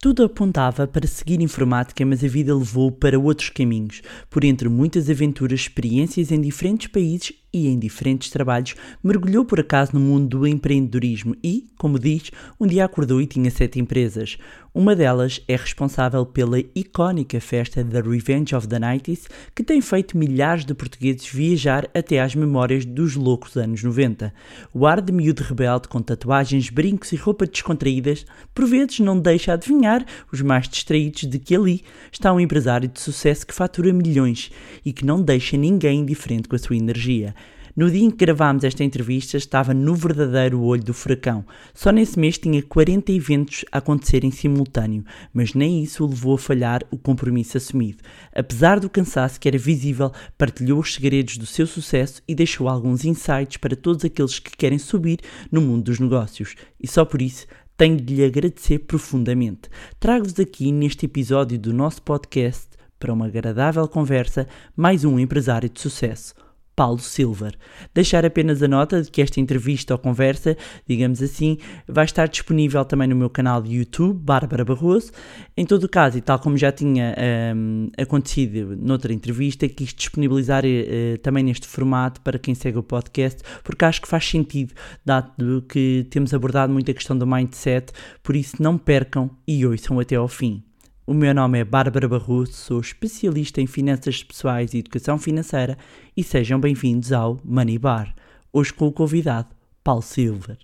Tudo apontava para seguir informática, mas a vida levou para outros caminhos. Por entre muitas aventuras, experiências em diferentes países e em diferentes trabalhos, mergulhou por acaso no mundo do empreendedorismo e, como diz, um dia acordou e tinha sete empresas. Uma delas é responsável pela icónica festa The Revenge of the Nighties, que tem feito milhares de portugueses viajar até às memórias dos loucos anos 90. O ar de miúdo rebelde com tatuagens, brincos e roupa descontraídas, por vezes não deixa adivinhar os mais distraídos de que ali está um empresário de sucesso que fatura milhões e que não deixa ninguém indiferente com a sua energia. No dia em que gravámos esta entrevista, estava no verdadeiro olho do furacão. Só nesse mês tinha 40 eventos a acontecer em simultâneo, mas nem isso o levou a falhar o compromisso assumido. Apesar do cansaço que era visível, partilhou os segredos do seu sucesso e deixou alguns insights para todos aqueles que querem subir no mundo dos negócios. E só por isso tenho de lhe agradecer profundamente. Trago-vos aqui neste episódio do nosso podcast, para uma agradável conversa, mais um empresário de sucesso. Paulo Silver. Deixar apenas a nota de que esta entrevista ou conversa, digamos assim, vai estar disponível também no meu canal de YouTube, Bárbara Barroso. Em todo o caso, e tal como já tinha um, acontecido noutra entrevista, quis disponibilizar uh, também neste formato para quem segue o podcast, porque acho que faz sentido, dado que temos abordado muito a questão do mindset, por isso não percam e ouçam até ao fim. O meu nome é Bárbara Barroso, sou especialista em finanças pessoais e educação financeira e sejam bem-vindos ao Money Bar. Hoje com o convidado Paulo Silver.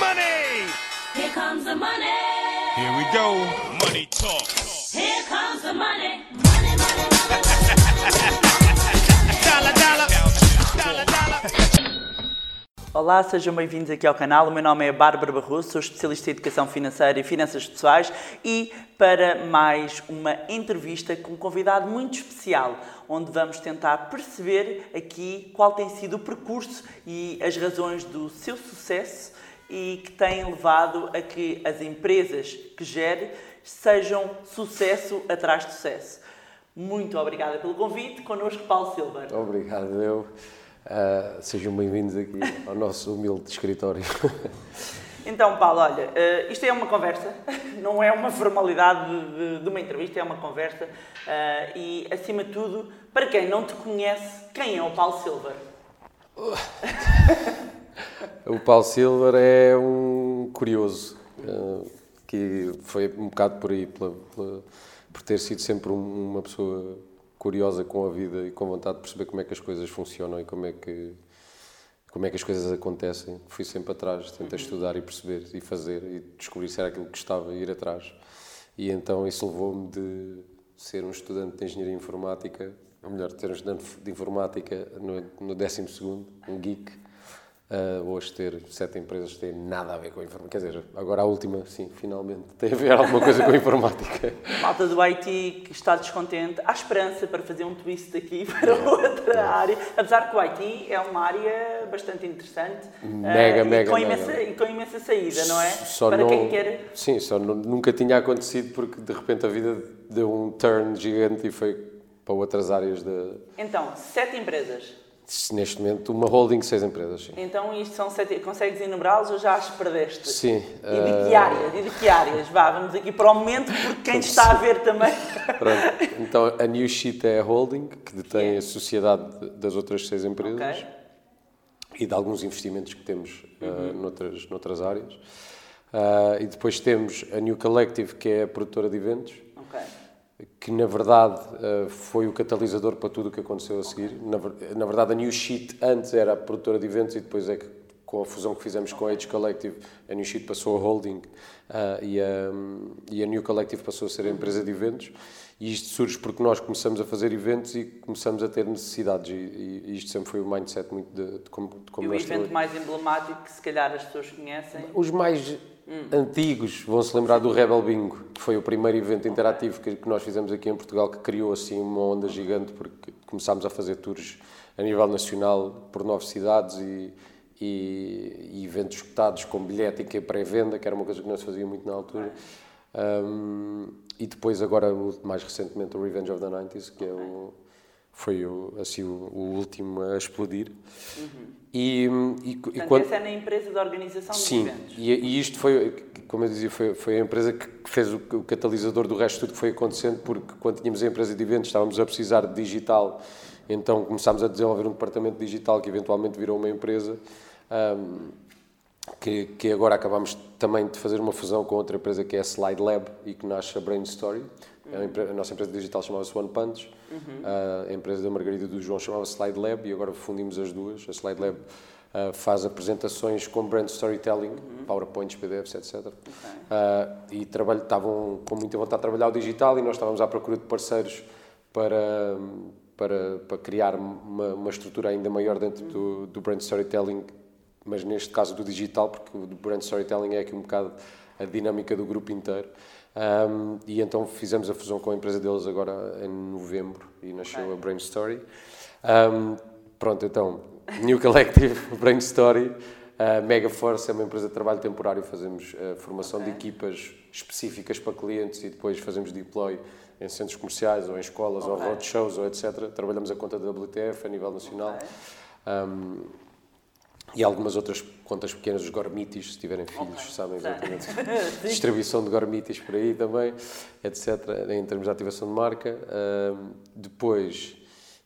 Money! Here comes the money! Here we go! Money talk! Olá, sejam bem-vindos aqui ao canal. O meu nome é Bárbara Barroso, sou especialista em educação financeira e finanças pessoais e para mais uma entrevista com um convidado muito especial, onde vamos tentar perceber aqui qual tem sido o percurso e as razões do seu sucesso e que tem levado a que as empresas que gere sejam sucesso atrás de sucesso. Muito obrigada pelo convite. Connosco, Paulo Silva. Obrigado, eu. Uh, sejam bem-vindos aqui ao nosso humilde escritório. Então, Paulo, olha, uh, isto é uma conversa, não é uma formalidade de, de, uma entrevista, é uma conversa. Uh, e, acima de tudo, para quem não te conhece, quem é o Paulo Silver? o Paulo Silver é um curioso, que foi um bocado por aí, pela, pela, por ter sido sempre um, uma pessoa curiosa com a vida e com vontade de perceber como é que as coisas funcionam e como é que como é que as coisas acontecem. Fui sempre atrás, tentei uhum. estudar e perceber e fazer e descobrir se era aquilo que gostava e ir atrás. E então isso levou-me de ser um estudante de engenharia informática, ou melhor, de ter um estudante de informática no, no 12 um geek, Uh, hoje ter sete empresas tem nada a ver com a informática. Quer dizer, agora a última, sim, finalmente, tem a ver alguma coisa com a informática. Malta do IT que está descontente, há esperança para fazer um twist daqui para outra é. área. Apesar que o IT é uma área bastante interessante. Mega, uh, mega, e com, mega. Imensa, e com imensa saída, não é? Só para não, quem quer. Sim, só não, nunca tinha acontecido porque de repente a vida deu um turn gigante e foi para outras áreas da. Então, sete empresas Neste momento, uma holding de seis empresas, sim. Então, isto são sete... Consegues enumerá-los ou já as perdeste? Sim. E de que eh, áreas? E de que áreas? Vá, vamos aqui para o momento, porque quem está a ver também... Pronto. Então, a New Sheet é a holding, que detém yeah. a sociedade das outras seis empresas. Okay. E de alguns investimentos que temos uh, uhum. noutras, noutras áreas. Uh, e depois temos a New Collective, que é a produtora de eventos. Okay que na verdade eh, foi o catalisador para tudo o que aconteceu a seguir. Na, verdade, a New Sheet antes era a produtora de eventos e depois é que, com a fusão que fizemos com a Age Collective, a New Sheet passou a holding uh, e, a, e a New Collective passou a ser a empresa de eventos. E isto surge porque nós começamos a fazer eventos e começamos a ter necessidades. E, e isto sempre foi o mindset muito de, de como, de como e o evento mais emblemático que se calhar as pessoas conhecem? Os mais hum. antigos vão se lembrar do Rebel Bingo, que foi o primeiro evento interativo que, que, nós fizemos aqui em Portugal, que criou assim uma onda gigante, porque começámos a fazer tours a nível nacional por nove cidades e, e, e eventos escutados com bilhética e pré-venda, que era uma coisa que não se fazia muito na altura. Um, e depois, agora, mais recentemente, o Revenge of the 90s, que é o, foi o, assim o, o último a explodir. Uhum. E, e, Portanto, e quando... essa é na empresa de organização Sim, de eventos. Sim, e, isto foi, como eu dizia, foi, foi a empresa que fez o, o, catalisador do resto de tudo que foi acontecendo, porque quando tínhamos a empresa de eventos estávamos a precisar de digital, então começámos a desenvolver um departamento digital que eventualmente virou uma empresa. Um, que, que, agora acabamos também de fazer uma fusão com outra empresa que é a Slide Lab e que nasce a Brain Story. Uhum. A, nossa empresa digital chamava-se One Punch, uhum. a empresa da Margarida do João chamava-se Slide Lab e agora fundimos as duas. A Slide Lab uh, faz apresentações com brand storytelling, uhum. PowerPoints, PDFs, etc. Okay. Uh, e estavam com muita vontade de trabalhar o digital e nós estávamos à procura de parceiros para, para, para criar uma, uma estrutura ainda maior dentro do, do brand storytelling mas neste caso do digital, porque o brand storytelling é aqui um bocado a dinâmica do grupo inteiro. Um, e então fizemos a fusão com a empresa deles agora em novembro e nasceu okay. a Brain Story. Um, pronto, então, New Collective, Brain Story, uh, Mega Force é uma empresa de trabalho temporário, fazemos uh, formação okay. de equipas específicas para clientes e depois fazemos deploy em centros comerciais ou em escolas okay. ou roadshows ou etc. Trabalhamos a conta da WTF a nível nacional. Um, e algumas outras contas pequenas, os gormitis, se tiverem filhos, okay. sabem exatamente. Distribuição de gormitis por aí também, etc., em termos de ativação de marca. Uh, depois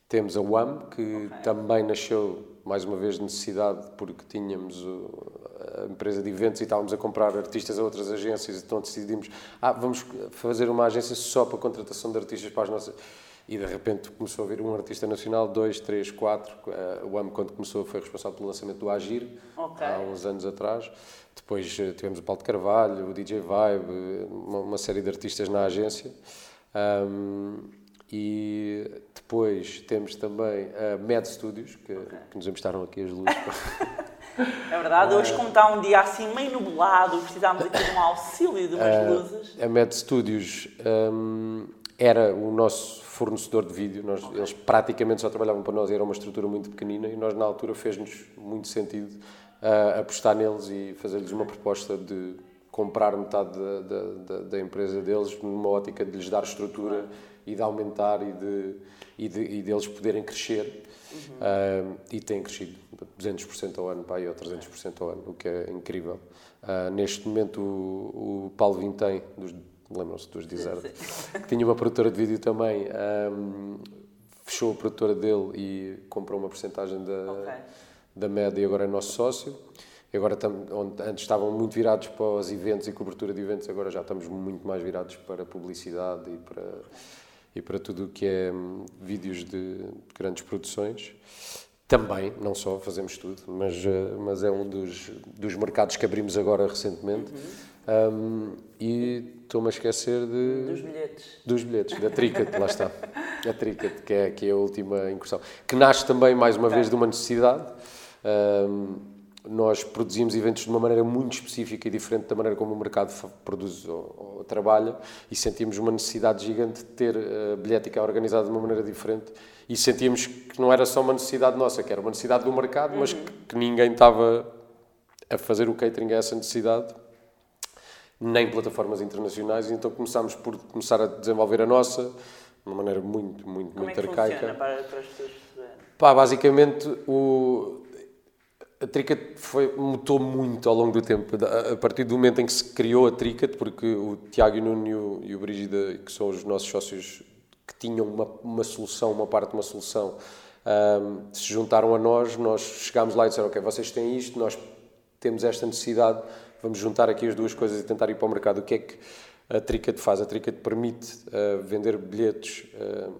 temos a UAM, que okay. também nasceu, mais uma vez, de necessidade, porque tínhamos a empresa de eventos e estávamos a comprar artistas a outras agências, então decidimos, ah, vamos fazer uma agência só para a contratação de artistas para as nossas e de repente começou a vir um artista nacional, dois, três, quatro. Eh, o AM, quando começou, foi responsável pelo lançamento do Agir, okay. há uns anos atrás. Depois eh, tivemos o Paulo de Carvalho, o DJ Vibe, uma, uma série de artistas na agência. Um, e depois temos também a Med Studios, que, okay. que nos emprestaram aqui as luzes. É verdade, hoje como está um dia assim meio nublado, precisámos aqui de um auxílio de umas uh, luzes. A Med Studios um, era o nosso fornecedor de vídeo. Nós, eles praticamente só trabalhavam para nós e era uma estrutura muito pequenina e nós na altura fez-nos muito sentido uh, apostar neles e fazer-lhes uma proposta de comprar metade da, da, da, da, empresa deles numa ótica de lhes dar estrutura e de aumentar e de, e de, e deles poderem crescer. Uhum. Uh, e têm crescido 200% ao ano, pá, ou 300% ao ano, o que é incrível. Uh, neste momento o, o Paulo Vintém, dos lembram-se dos Desert, que tinha uma produtora de vídeo também, um, fechou a produtora dele e comprou uma porcentagem da, okay. da média e agora é nosso sócio. E agora, onde antes estavam muito virados para os eventos e cobertura de eventos, agora já estamos muito mais virados para publicidade e para, e para tudo o que é um, vídeos de, de grandes produções. Também, não só fazemos tudo, mas, uh, mas é um dos, dos mercados que abrimos agora recentemente. Uhum. Um, e estou-me a esquecer de... Dos bilhetes. Dos bilhetes, da Tricket, lá está. A Tricket, que é, que é a última incursão. Que nasce também, mais uma okay. vez, de uma necessidade. Um, nós produzimos eventos de uma maneira muito específica e diferente da maneira como o mercado produz ou, ou trabalha e sentimos uma necessidade gigante de ter a bilhética organizada de uma maneira diferente e sentíamos que não era só uma necessidade nossa, que era uma necessidade do mercado, uhum. mas que, que ninguém estava a fazer o catering a essa necessidade nem plataformas internacionais, então começámos por começar a desenvolver a nossa, de uma maneira muito, muito, Como muito é arcaica. Para, para as pessoas Pá, basicamente, o, a Tricat foi, mutou muito ao longo do tempo. A partir do momento em que se criou a Tricat, porque o Tiago Nuno e o, e o Brígida, que são os nossos sócios que tinham uma, uma solução, uma parte de uma solução, um, se juntaram a nós, nós chegámos lá e disseram, ok, vocês têm isto, nós temos esta necessidade, vamos juntar aqui as duas coisas e tentar ir para o mercado. O que é que a Tricat faz? A Tricat permite uh, vender bilhetes uh,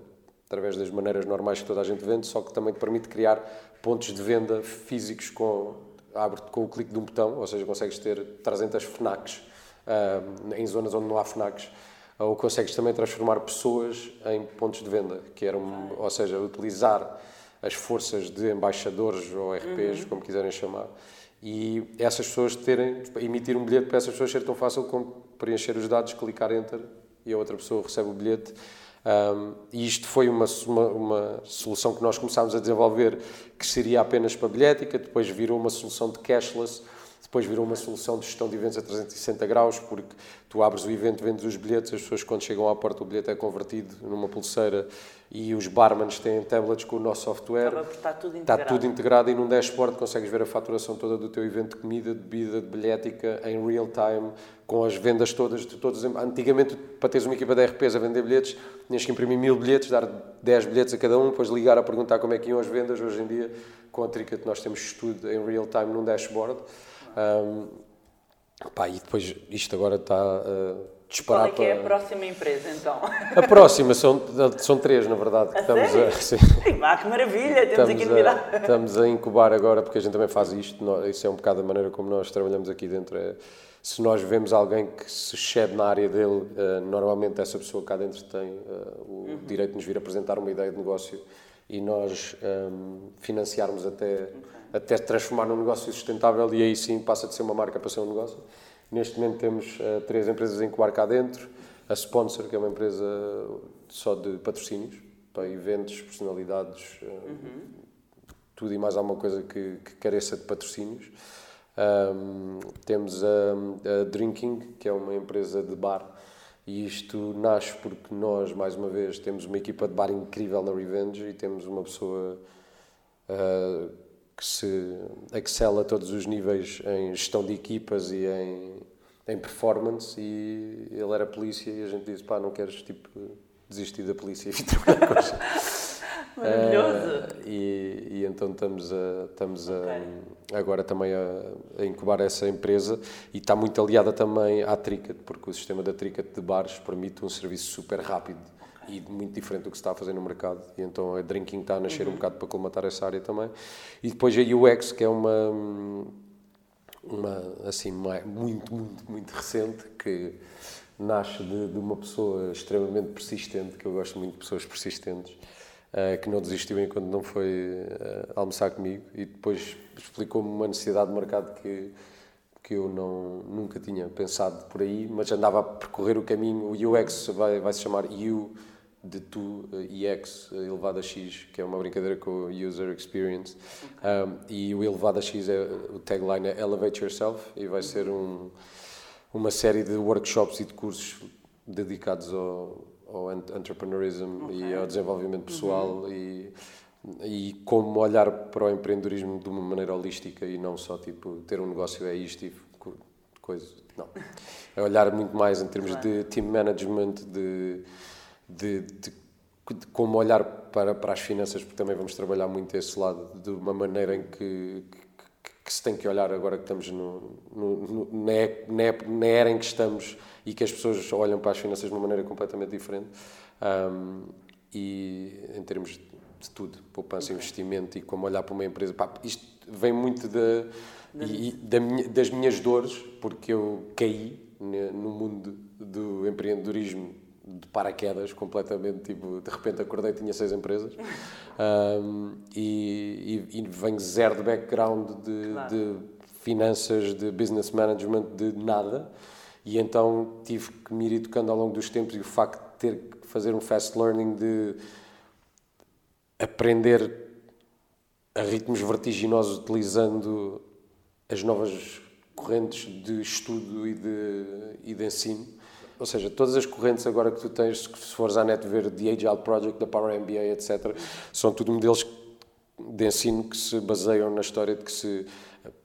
através das maneiras normais que toda a gente vende, só que também te permite criar pontos de venda físicos com, abre com o clique de um botão, ou seja, consegues ter 300 FNACs uh, em zonas onde não há FNACs, ou consegues também transformar pessoas em pontos de venda, que eram, ou seja, utilizar as forças de embaixadores ou RPs, uhum. como quiserem chamar, e essas pessoas terem, emitir um bilhete para essas pessoas ser tão fácil como preencher os dados, clicar Enter e a outra pessoa recebe o bilhete. Um, e isto foi uma, uma, uma, solução que nós começámos a desenvolver que seria apenas para bilhética, depois virou uma solução de cashless, depois virou uma solução de gestão de eventos a 360 graus, porque tu abres o evento, vendes os bilhetes, as pessoas quando chegam à porta o bilhete é convertido numa pulseira e os barmans têm tablets com o nosso software. Está tudo integrado. Está tudo integrado e num dashboard consegues ver a faturação toda do teu evento de comida, de bebida, de bilhética, em real time, com as vendas todas de todos. Antigamente, para teres uma equipa de RPs a vender bilhetes, tinhas que imprimir mil bilhetes, dar 10 bilhetes a cada um, depois ligar a perguntar como é que iam as vendas. Hoje em dia, com a Tricket, nós temos tudo em real time num dashboard. Um, pá, e depois isto agora está a disparar Qual é que é a próxima empresa, então? A próxima, são, são três, na verdade. A estamos sério? a, sim. Que maravilha, temos Estamos aqui a, estamos a incubar agora, porque a gente também faz isto, nó- isso é um bocado a maneira como nós trabalhamos aqui dentro. É, se nós vemos alguém que se excede na área dele, eh, normalmente essa pessoa cá dentro tem eh, o direito de nos vir apresentar uma ideia de negócio e nós ehm, financiarmos até, até transformar num negócio sustentável e aí sim passa de ser uma marca para ser um negócio. Neste momento temos eh, três empresas a incubar cá dentro, a Sponsor, que é uma empresa só de patrocínios, para eventos, personalidades, eh, tudo e mais alguma coisa que, que careça de patrocínios. Ahm, temos a, a Drinking, que é uma empresa de bar, e isto nasce porque nós, mais uma vez, temos uma equipa de bar incrível na Revenge e temos uma pessoa ah, que se excela a todos os níveis em gestão de equipas e em, em performance. E ele era polícia e a gente disse: pá, não queres tipo, desistir da polícia e vir trabalhar com a gente?" Maravilhoso. Eh, e, e então estamos, a, estamos a- Ok. agora também a, a incubar essa empresa e está muito aliada também à Tricket, porque o sistema da Tricket de bares permite um serviço super rápido e muito diferente do que se está a fazer no mercado. E então a Drinking está a nascer um bocado para colmatar essa área também. E depois a UX, que é uma uma assim muito muito muito recente que nasce de, de uma pessoa extremamente persistente que eu gosto muito de pessoas persistentes eh, que não desistiu enquanto não foi eh, almoçar comigo e depois explicou-me uma necessidade de mercado que que eu não nunca tinha pensado por aí mas andava a percorrer o caminho o UX vai vai se chamar U de tu eh, EX eh, elevado a X, que é uma brincadeira com o User Experience. Um, e o elevado a X, é, o tagline é Elevate Yourself e vai ser um, uma série de workshops e de cursos dedicados ao, ao ent- entrepreneurism e ao desenvolvimento pessoal e, e como olhar para o empreendedorismo de uma maneira holística e não só tipo ter um negócio é isto e co- coisa. Não. É olhar muito mais em termos de team management, de, de, de, de como olhar para, para as finanças, porque também vamos trabalhar muito esse lado de uma maneira em que, que, que se tem que olhar agora que estamos no, no, no- na, na ép- na era em que estamos e que as pessoas olham para as finanças de uma maneira completamente diferente. Ahm, e em termos de tudo, poupança, investimento e como olhar para uma empresa. Pá, isto vem muito da, e- da minha- das minhas dores, porque eu caí ne- no mundo do empreendedorismo de paraquedas completamente, tipo, de repente acordei e tinha seis empresas Ahm, e, e, e venho zero de background de, Claro. de finanças, de business management, de nada e então tive que me ir educando ao longo dos tempos e o facto de ter que fazer um fast learning de aprender a ritmos vertiginosos utilizando as novas correntes de estudo e de, e de ensino. Ou seja, todas as correntes agora que tu tens, se fores à net ver The Agile Project, da Power MBA, etc., são tudo modelos de ensino que se baseiam na história de que se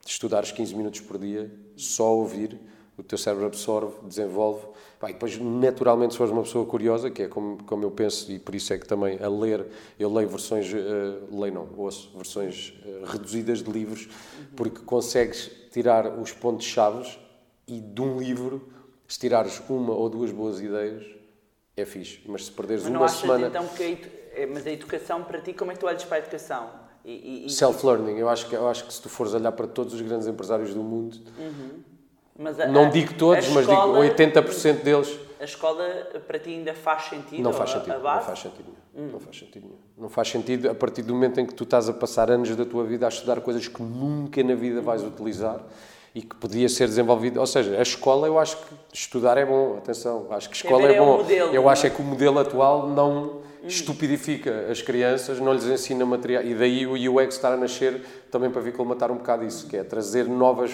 estudares 15 minutos por dia, só ouvir, o teu cérebro absorve, desenvolve. E depois, naturalmente, se fores uma pessoa curiosa, que é como, como eu penso, e por isso é que também a ler, eu leio versões, eh, leio não, ouço versões eh, reduzidas de livros, porque consegues tirar os pontos-chave e de um livro, se tirares uma ou duas boas ideias, é fixe. Mas se perderes Mas não uma achas semana. então que a, edu- é, mas a educação para ti, como é que tu olhas para a educação? E, Self-learning, eu acho, que, eu acho que se tu fores olhar para todos os grandes empresários do mundo, mas a- não digo todos, a mas digo escola- 80% deles, A escola para ti ainda faz sentido? não faz sentido. Não faz sentido nenhum. Não faz sentido nenhum. Não faz sentido a partir do momento em que tu estás a passar anos da tua vida a estudar coisas que nunca na vida vais utilizar e que podia ser desenvolvido. Ou seja, a escola eu acho que estudar é bom, atenção, acho que escola é é bom. modelo, eu acho é? é que o modelo atual não estupidifica as crianças, não lhes ensina material. E daí o UX estar a nascer também para vir colmatar um bocado isso, que é trazer novas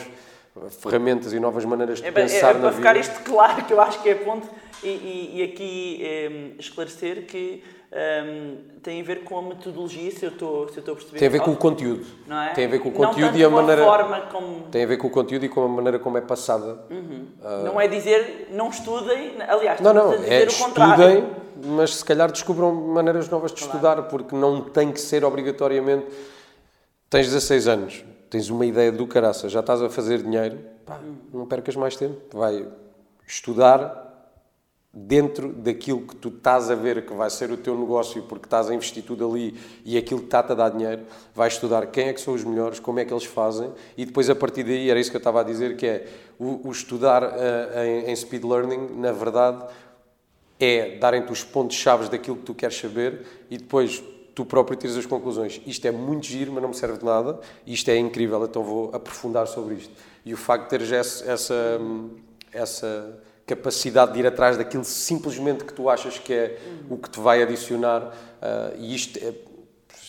ferramentas e novas maneiras de é, pensar é, é, na para ficar vida. isto claro, que eu acho que é ponto, e, e, e aqui é, esclarecer que um, tem a ver com a metodologia, se eu estou, se eu estou a perceber. Tem a ver com o conteúdo. Não é? Tem a ver com o conteúdo e a maneira. forma como. Tem a ver com o conteúdo e com a maneira como é passada. Não é dizer não estudem, aliás, Não, não, é o contrário. estudem, mas se calhar descubram maneiras novas de estudar, porque não tem que ser obrigatoriamente. Tens 16 anos, tens uma ideia do caraça, já estás a fazer dinheiro, pá, não percas mais tempo. Vai estudar dentro daquilo que tu estás a ver que vai ser o teu negócio, porque estás a investir tudo ali e aquilo que está-te a dar dinheiro, vai estudar quem é que são os melhores, como é que eles fazem e depois a partir daí, era isso que eu estava a dizer, que é o, o estudar uh, em, em speed learning, na verdade, é darem-te os pontos-chave daquilo que tu queres saber e depois tu próprio tiras as conclusões. Isto é muito giro, mas não me serve de nada. Isto é incrível, então vou aprofundar sobre isto. E o facto de teres essa, essa, essa capacidade de ir atrás daquilo simplesmente que tu achas que é o que te vai adicionar, uh, e isto é,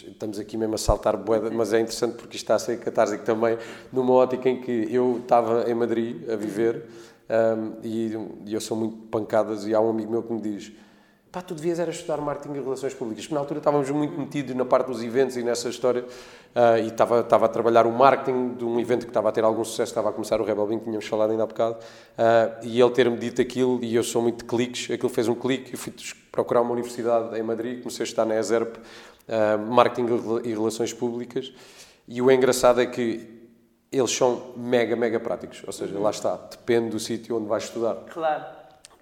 estamos aqui mesmo a saltar boeda, mas é interessante porque isto está a ser catársico também, numa ótica em que eu estava em Madrid a viver um, e, e, eu sou muito pancadas e há um amigo meu que me diz pá, tu devias era estudar marketing e relações públicas, porque na altura estávamos muito metidos na parte dos eventos e nessa história uh, e estava, estava a trabalhar o marketing de um evento que estava a ter algum sucesso, estava a começar o Rebel Bean, tínhamos falado ainda há bocado, uh, e ele ter-me dito aquilo, e eu sou muito de cliques, aquilo fez um clique, eu fui procurar uma universidade em Madrid, comecei a estar na ESERP, uh, marketing e relações públicas, e o engraçado é que eles são mega, mega práticos, ou seja, lá está, depende do sítio onde vais estudar. Claro.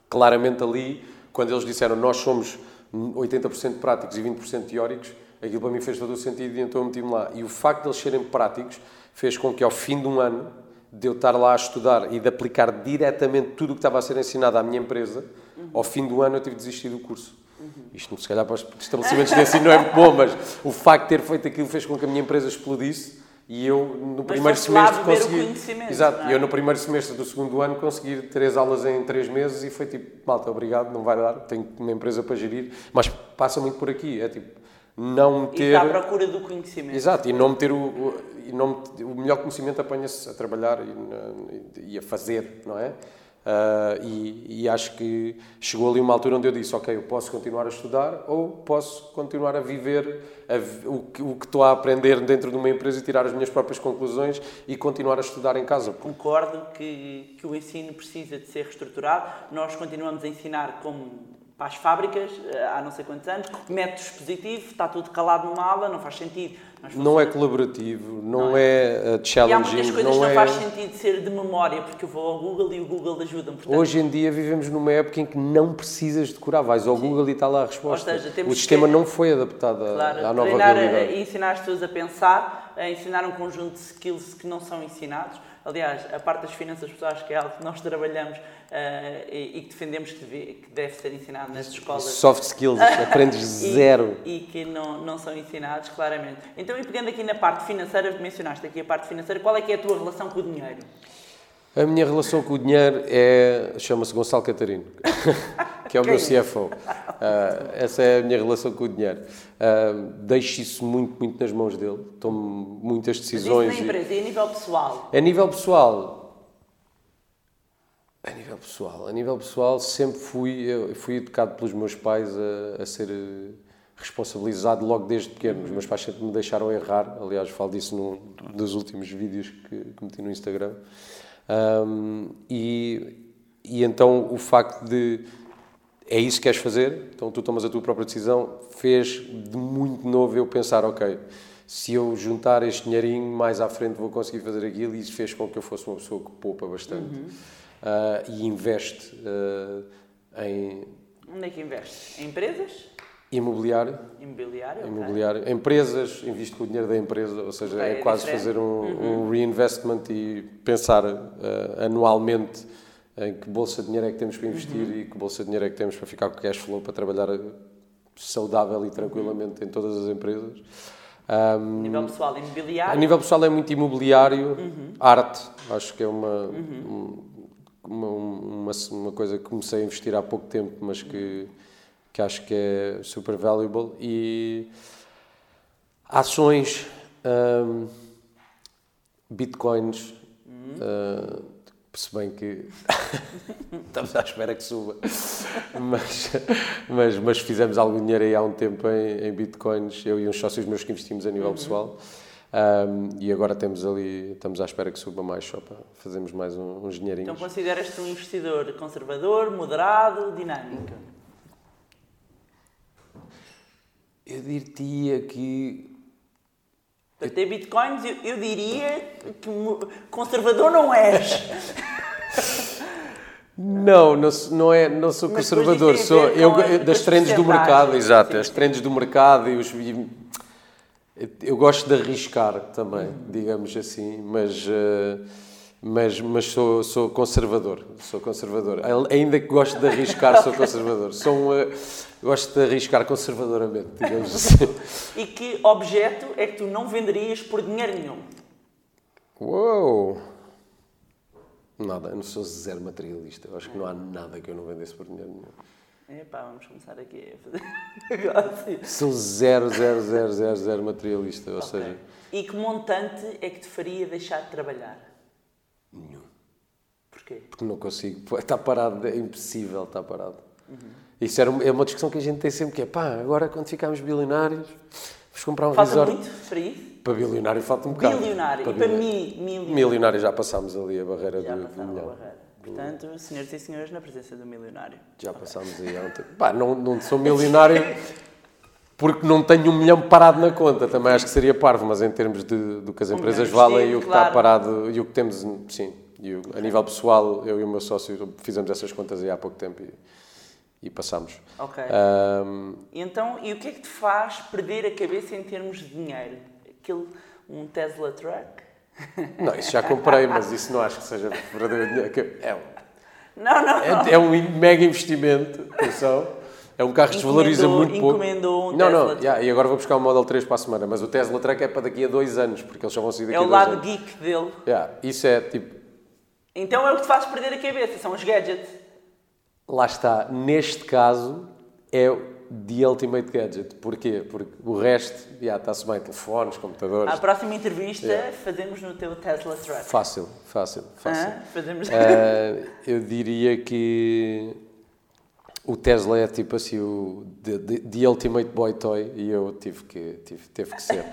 Claramente ali quando eles disseram nós somos 80% práticos e 20% teóricos, aquilo para mim fez todo o sentido e então eu meti-me lá. E o facto de eles serem práticos fez com que ao fim de um ano de eu estar lá a estudar e de aplicar diretamente tudo o que estava a ser ensinado à minha empresa, uhum. ao fim do ano eu tive de desistir do curso. Uhum. Isto, se calhar, para os estabelecimentos de ensino não é muito bom, mas o facto de ter feito aquilo fez com que a minha empresa explodisse e eu, no Mas primeiro semestre, consegui. Exato, é? eu no primeiro semestre do segundo ano consegui três aulas em três meses e foi tipo, malta, obrigado, não vai dar, tenho uma empresa para gerir. Mas passa muito por aqui, é tipo, não meter. E à procura do conhecimento. Exato, e não meter o. o e não, o melhor conhecimento apanha-se a trabalhar e, e a fazer, não é? Uh, e, e, acho que chegou ali uma altura onde eu disse: Ok, eu posso continuar a estudar ou posso continuar a viver a, o, que, o que estou a aprender dentro de uma empresa e tirar as minhas próprias conclusões e continuar a estudar em casa. Concordo que, que o ensino precisa de ser reestruturado. Nós continuamos a ensinar como para as fábricas eh, há não sei quantos anos, método expositivo, está tudo calado numa aula, não faz sentido. Não é colaborativo, não, não é, é challenging. E há muitas coisas não, não é... faz sentido ser de memória, porque eu vou ao Google e o Google ajuda-me. Portanto... Hoje em dia vivemos numa época em que não precisas decorar, vais ao Sim. Google e está lá a resposta. Seja, o sistema que... não foi adaptado claro, à nova realidade. E ensinar as pessoas a pensar, a ensinar um conjunto de skills que não são ensinados. Aliás, a parte das finanças pessoais, que é algo que nós trabalhamos uh, e, e, que defendemos que deve, que deve, ser ensinado nas escolas. Soft skills, aprendes zero. E, e, que não, não são ensinados, claramente. Então, e pegando aqui na parte financeira, mencionaste aqui a parte financeira, qual é que é a tua relação com o dinheiro? A minha relação com o dinheiro é. chama-se Gonçalo Catarino, que é o meu CFO. Uh, essa é a minha relação com o dinheiro. Uh, deixo isso muito, muito nas mãos dele. Tomo muitas decisões. Mas isso na empresa e a nível pessoal? A nível pessoal, a nível pessoal, a nível pessoal sempre fui, fui educado pelos meus pais a, a ser responsabilizado logo desde pequeno. Os meus pais sempre me deixaram errar, aliás falo disso num dos últimos vídeos que, que meti no Instagram. Um, e, e então o facto de é isso que queres fazer, então tu tomas a tua própria decisão, fez de muito novo eu pensar, ok, se eu juntar este dinheirinho, mais à frente vou conseguir fazer aquilo, e isso fez com que eu fosse uma pessoa que poupa bastante. Uhum uh, e investe uh, em. Onde é que investe? Em empresas? Imobiliário. Imobiliário? Imobiliário. Okay. Empresas, invisto com o dinheiro da empresa, ou seja, okay, é, é quase fazer um, uhum. um, reinvestment e pensar uh, anualmente em que bolsa de dinheiro é que temos para investir uhum. e que bolsa de dinheiro é que temos para ficar com cash flow para trabalhar saudável e tranquilamente uhum. em todas as empresas. Um, a nível pessoal, imobiliário? A nível pessoal é muito imobiliário, uhum. arte, acho que é uma, uhum. um, uma, uma, uma, coisa que comecei a investir há pouco tempo, mas que, que acho que é super valuable. E ações, um, bitcoins Uh, se bem que estamos à espera que suba. Mas, mas, mas fizemos algum dinheiro aí há um tempo em, em bitcoins, eu e uns sócios meus que investimos a nível uhum. pessoal. Um, e agora temos ali, estamos à espera que suba mais só para fazermos mais um, uns dinheirinhos. Então consideras-te um investidor conservador, moderado, dinâmico? Eu diria que. Para ter bitcoins, eu, eu diria que conservador não és. Não, não, não, é, não sou conservador, sou eu, das trends do mercado, exato, sim. as trends do mercado e os. E, eu gosto de arriscar também, digamos assim, mas, uh, mas, mas sou, sou conservador. Sou conservador. Ainda que gosto de arriscar, sou conservador. Sou um, uh, gosto de arriscar conservadoramente, digamos assim. e que objeto é que tu não venderias por dinheiro nenhum? Uou! Nada, eu não sou zero materialista. Eu acho que não há nada que eu não vendesse por dinheiro nenhum. Epá, vamos começar aqui a fazer negócio. Sou zero, zero, zero, zero, zero materialista, ou okay. seja... E que montante é que te faria deixar de trabalhar? Nenhum. Porquê? Porque não consigo. Está parado, é impossível estar parado. Uhum. Isso era, é uma discussão que a gente tem sempre, que é pá, agora quando ficarmos bilionários, vamos comprar um Falta resort... muito para isso? Para bilionário falta um bocado. Bilionário. Para, e para mi, milionário? Milionário já passámos ali a barreira já do, do milhão. A barreira. Portanto, senhoras e senhores, na presença do milionário. Já okay. passámos aí tempo. Pá, não, não sou milionário porque não tenho um milhão parado na conta. Também acho que seria parvo, mas em termos de, do que as empresas valem e o que claro. está parado e o que temos, sim. E o, a nível pessoal, eu e o meu sócio fizemos essas contas aí há pouco tempo e, e passámos. Ok. Um, então, e o que é que te faz perder a cabeça em termos de dinheiro? Aquele, um Tesla Truck? Não, isso já comprei, mas isso não acho que seja verdadeiro. É um, não, não, é, é, um mega investimento, atenção. É um carro que desvaloriza muito pouco. Encomendou um não, Tesla não, yeah, e agora vou buscar o Model 3 para a semana, mas o Tesla Truck é para daqui a dois anos, porque eles só vão sair daqui é a dois anos. É o lado geek dele. Yeah, isso é tipo. Então é o que te faz perder a cabeça, são os gadgets. Lá está, neste caso, é The Ultimate Gadget. Porquê? Porque o resto, já está-se bem, telefones, computadores. À próxima entrevista yeah. fazemos no teu Tesla Truck. Fácil, fácil, fácil. Ah, fazemos... Uh, eu diria que o Tesla é tipo assim o the, Ultimate Boy Toy e eu tive que, tive, teve que ser.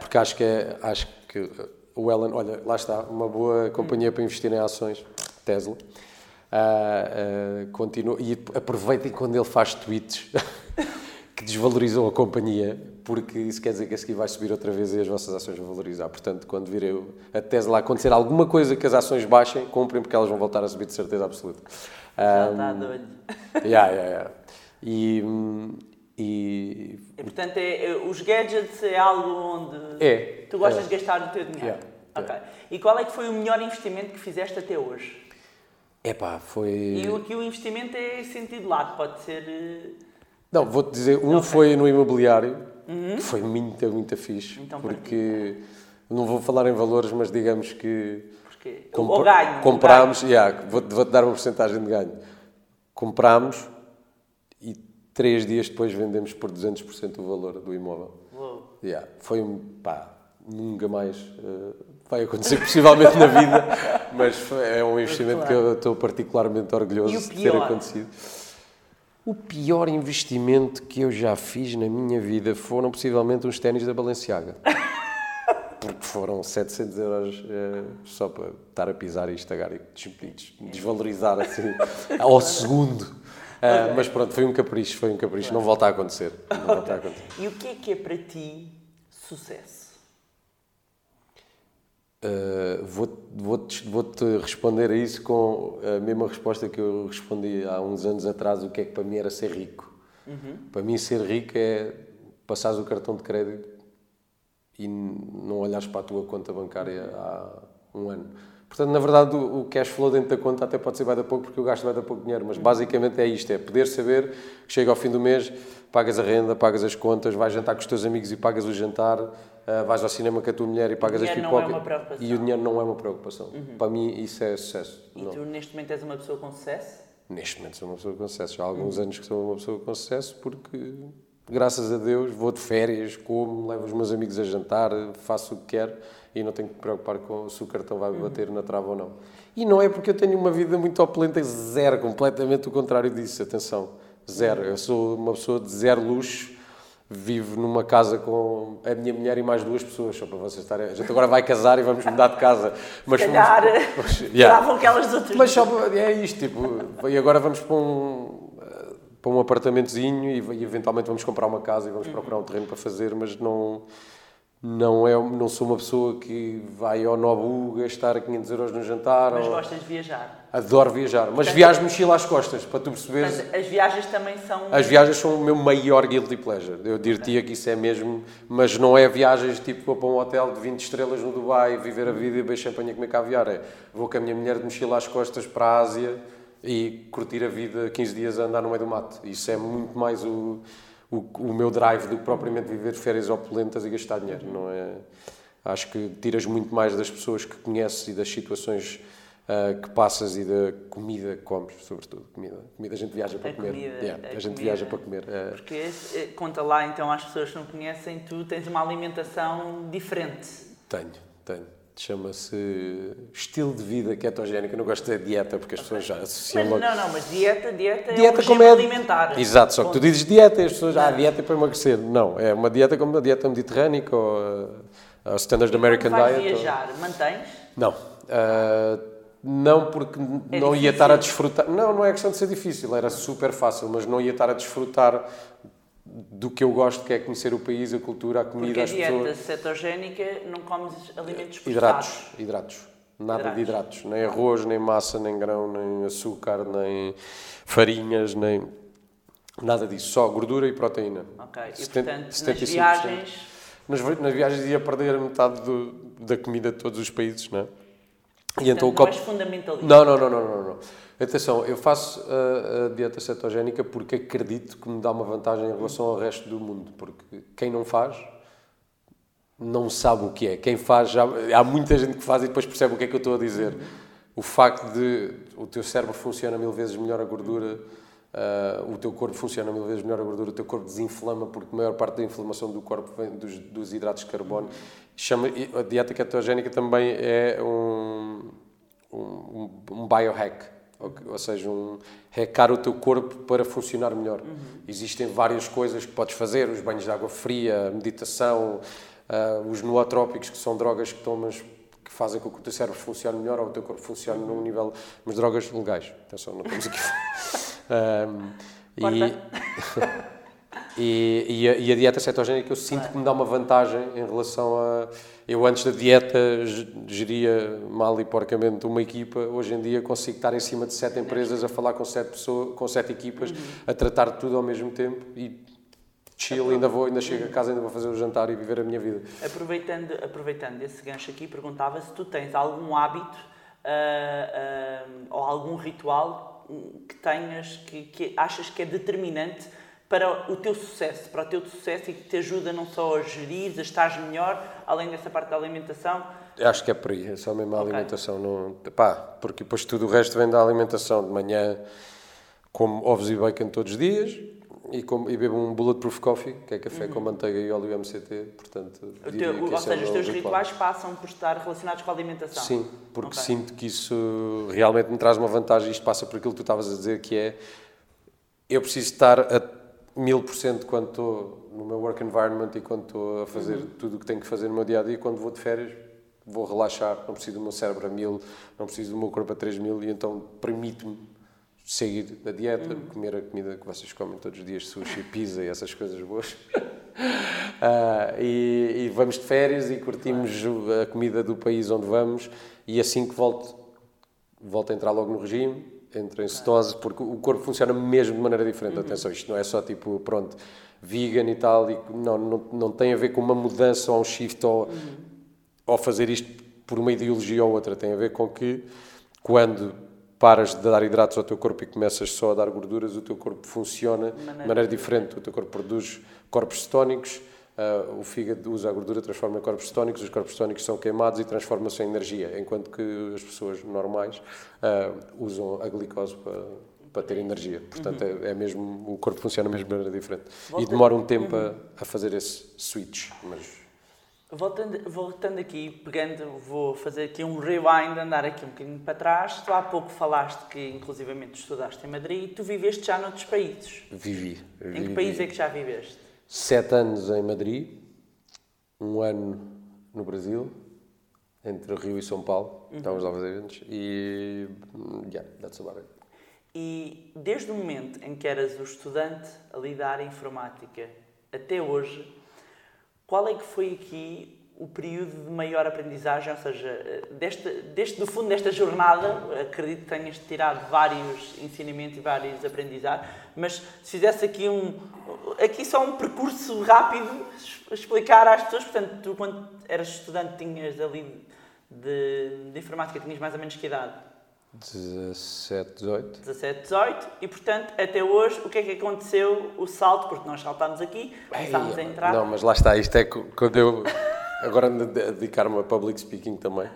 Porque acho que é, acho que o Elon, olha, lá está, uma boa companhia para investir em ações, Tesla. Uh, uh, continua, e aproveitem quando ele faz tweets que desvalorizam a companhia, porque isso quer dizer que a seguir vai subir outra vez e as vossas ações vão valorizar. Portanto, quando virem a Tesla acontecer alguma coisa que as ações baixem, comprem porque elas vão voltar a subir de certeza absoluta. Já um, está doido. Yeah, yeah, yeah. E, e, e portanto, é, é, os gadgets é algo onde é, tu gostas é. de gastar o teu dinheiro. Yeah, okay. E qual é que foi o melhor investimento que fizeste até hoje? Epá, foi... E aqui o investimento é sentido lado, pode ser... Não, vou-te dizer, um foi no imobiliário, uhum. que foi muito, muito fixe, então, porque não vou falar em valores, mas digamos que... Comp ganho. Comprámos, yeah, vou-te vou dar uma porcentagem de ganho. Comprámos e três dias depois vendemos por 200% o valor do imóvel. Uou. Yeah, foi um, pá, nunca mais... Uh, vai acontecer possivelmente na vida, mas é um investimento que eu estou particularmente orgulhoso de ter acontecido. O pior investimento que eu já fiz na minha vida foram possivelmente uns ténis da Balenciaga. Porque foram 700 euros é, só para estar a pisar e estagar e desvalorizar assim ao segundo. Uh, mas pronto, foi um capricho, foi um capricho. Não volta a acontecer. Não volta a acontecer. E o que é que é para ti sucesso? Uh, vou-te vou vou responder a isso com a mesma resposta que eu respondi há uns anos atrás, o que é que para mim era ser rico. Uhum. Para mim ser rico é passares o cartão de crédito e não olhares para a tua conta bancária há um ano. Portanto, na verdade, o cash flow dentro da conta até pode ser vai dar pouco porque eu gasto vai dar pouco dinheiro, mas basicamente é isto, é poder saber que chega ao fim do mês, pagas a renda, pagas as contas, vais jantar com os teus amigos e pagas o jantar, uh, vais ao cinema com a tua mulher e pagas as pipocas. É e o dinheiro não é uma preocupação. Uhum. Para mim isso é sucesso. E não. tu neste momento és uma pessoa com sucesso? Neste momento sou uma pessoa com sucesso. Já há alguns uhum. anos que sou uma pessoa com sucesso porque, graças a Deus, vou de férias, como, levo os meus amigos a jantar, faço o que quero e não tenho que me preocupar com se o cartão vai bater na trava ou não. E não é porque eu tenho uma vida muito opulenta, zero, completamente o contrário disso, atenção, zero. Eu sou uma pessoa de zero luxo, vivo numa casa com a minha mulher e mais duas pessoas, só para vocês estarem. A gente agora vai casar e vamos mudar de casa. Mas calhar, mas, yeah. aquelas outras. Mas só é isto, tipo, e agora vamos para um, para um apartamentozinho e, e eventualmente vamos comprar uma casa e vamos procurar um terreno para fazer, mas não não, é, não sou uma pessoa que vai ao Nobu gastar 500 euros no jantar. Mas ou... gostas de viajar? Adoro viajar, mas Portanto, viajo mochila às costas, para tu perceberes. As viagens também são. As viagens são o meu maior guilty pleasure. Eu diria que isso é mesmo, mas não é viagens tipo vou para um hotel de 20 estrelas no Dubai, viver a vida e beber champanhe e comer caviar. É vou com a minha mulher de mochila às costas para a Ásia e curtir a vida 15 dias a andar no meio do mato. Isso é muito mais o o, o meu drive do que propriamente viver férias opulentas e gastar dinheiro. Não é? Acho que tiras muito mais das pessoas que conheces e das situações uh, que passas e da comida que comes, sobretudo. Comida, comida a gente viaja para a comer. Comida, yeah, a, a, gente viaja para comer. É. Porque, eh, conta lá então às pessoas que não conhecem, tu tens uma alimentação diferente. Tenho, tenho chama-se estilo de vida ketogénico. Eu não gosto de dieta porque as pessoas já associam mas, logo. Não, não, mas dieta, dieta, dieta é um como é... alimentar. Exato, só que tu dizes dieta e as pessoas, ah, dieta é para emagrecer. Não, é uma dieta como a dieta mediterrânica ou a, a Standard American Diet. Viajar, ou... mantens? Não. Uh, não porque é não difícil. ia estar a desfrutar. Não, não é questão de ser difícil, era super fácil, mas não ia estar a desfrutar do que eu gosto, que é conhecer o país, a cultura, a comida, Porque a as pessoas. dieta cetogénica não comes alimentos processados. Hidratos, hidratos. Nada hidratos. de hidratos. Nem arroz, nem massa, nem grão, nem açúcar, nem farinhas, nem... Nada disso. Só gordura e proteína. Ok. E, 70, portanto, 75%. nas viagens... Nas, nas, viagens ia perder metade do, da comida de todos os países, não é? E então, então não és fundamentalista. Não, não, não, não, não. não. Atenção, eu faço a, a, dieta cetogénica porque acredito que me dá uma vantagem em relação ao resto do mundo. Porque quem não faz não sabe o que é. Quem faz, já, há muita gente que faz e depois percebe o que é que eu estou a dizer. O facto de o teu cérebro funciona mil vezes melhor a gordura, uh, o teu corpo funciona mil vezes melhor a gordura, o teu corpo desinflama, porque a maior parte da inflamação do corpo vem dos, dos hidratos de carbono. Chama, a dieta ketogénica também é um, um, um biohack ou, seja, um, recar o teu corpo para funcionar melhor. Uhum. Existem várias coisas que podes fazer, os banhos de água fria, a meditação, uh, os nootrópicos, que são drogas que tomas que fazem com que o teu cérebro funcione melhor ou o teu corpo funcione num nível... Mas drogas legais, atenção, não estamos aqui... um, e... E, e, a, e, a, dieta cetogénica eu sinto claro. que me dá uma vantagem em relação a. Eu antes da dieta geria mal e porcamente uma equipa, hoje em dia consigo estar em cima de sete empresas a falar com sete, pessoas, com sete equipas, uhum. a tratar tudo ao mesmo tempo e chill, ainda vou, ainda chego a casa, ainda vou fazer o jantar e viver a minha vida. Aproveitando, aproveitando esse gancho aqui, perguntava se tu tens algum hábito uh, uh, ou algum ritual que tenhas que, que achas que é determinante para o teu sucesso, para o teu sucesso e que te ajuda não só a gerir, a estar melhor, além dessa parte da alimentação? Acho que é por aí, é só mesmo a okay. alimentação. Não, pá, porque depois tudo o resto vem da alimentação. De manhã como ovos e bacon todos os dias e, como, e bebo um bulletproof coffee, que é café uhum. com manteiga e óleo MCT, portanto... Teu, ou é seja, os teus ritual. rituais passam por estar relacionados com a alimentação? Sim, porque okay. sinto que isso realmente me traz uma vantagem. Isto passa por aquilo que tu estavas a dizer, que é... Eu preciso estar a mil por cento quando estou no meu work environment e quando estou a fazer uhum. tudo o que tenho que fazer no meu dia a dia. Quando vou de férias, vou relaxar, não preciso do meu cérebro a mil, não preciso do meu corpo a três mil e então permite-me seguir a dieta, uhum. comer a comida que vocês comem todos os dias, sushi, pizza e essas coisas boas. uh, e, e, vamos de férias e curtimos a comida do país onde vamos e assim que volto, volto a entrar logo no regime entra em cetose, porque o corpo funciona mesmo de maneira diferente. Uhum. Atenção, isto não é só tipo, pronto, vegan e tal, e não, não, não tem a ver com uma mudança ou um shift ou, uhum. ou fazer isto por uma ideologia ou outra. Tem a ver com que quando paras de dar hidratos ao teu corpo e começas só a dar gorduras, o teu corpo funciona de maneira, maneira diferente. O teu corpo produz corpos cetónicos Uh, o fígado usa a gordura, transforma em corpos cetónicos, os corpos cetónicos são queimados e transformam-se em energia, enquanto que as pessoas normais uh, usam a glicose para, para ter energia. Portanto, uhum. é, é, mesmo, o corpo funciona mesmo de maneira diferente. Volta. E demora um tempo uhum. a, a, fazer esse switch, mas... Voltando, voltando aqui, pegando, vou fazer aqui um rewind, andar aqui um bocadinho para trás. Tu há pouco falaste que, inclusivamente, estudaste em Madrid e tu viveste já noutros países. Vivi. Em vivi. que país é que já viveste? Sete anos em Madrid, um ano no Brasil, entre Rio e São Paulo. Estávamos lá a fazer eventos e. Yeah, that's about it. E desde o momento em que eras o estudante a lidar informática até hoje, qual é que foi aqui o período de maior aprendizagem? Ou seja, deste, deste, do fundo desta jornada, acredito que tenhas tirado vários ensinamentos e vários aprendizados, mas se fizesse aqui um. Aqui só um percurso rápido, explicar às pessoas, portanto, tu quando eras estudante tinhas ali de, de informática, tinhas mais ou menos que idade? 17, 18. 17, 18 e portanto até hoje o que é que aconteceu o salto porque nós saltámos aqui começámos a entrar Não, mas lá está, isto é quando eu. Agora ando a dedicar-me a public speaking também.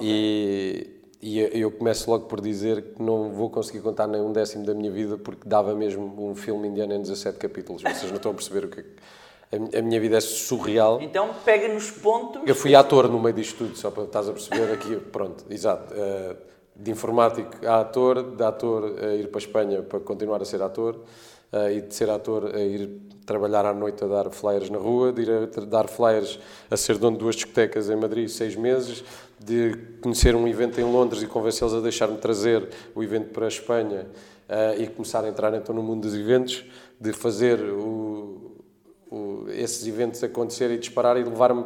E, e eu começo logo por dizer que não vou conseguir contar nem um décimo da minha vida porque dava mesmo um filme indiano em 17 capítulos. Vocês não estão a perceber o que é a minha vida é surreal. então pega nos pontos Eu fui ator no meio disto tudo, só para estás a perceber aqui, pronto, exato. Eh, de informático a ator, de ator a ir para a Espanha para continuar a ser ator, eh, e de ser ator a ir trabalhar à noite a dar flyers na rua, de ir a dar flyers a ser dono de duas discotecas em Madrid seis meses, de conhecer um evento em Londres e convencê-los a deixar-me trazer o evento para a Espanha eh, e começar a entrar então no mundo dos eventos, de fazer o, o- esses eventos acontecer e disparar e levar-me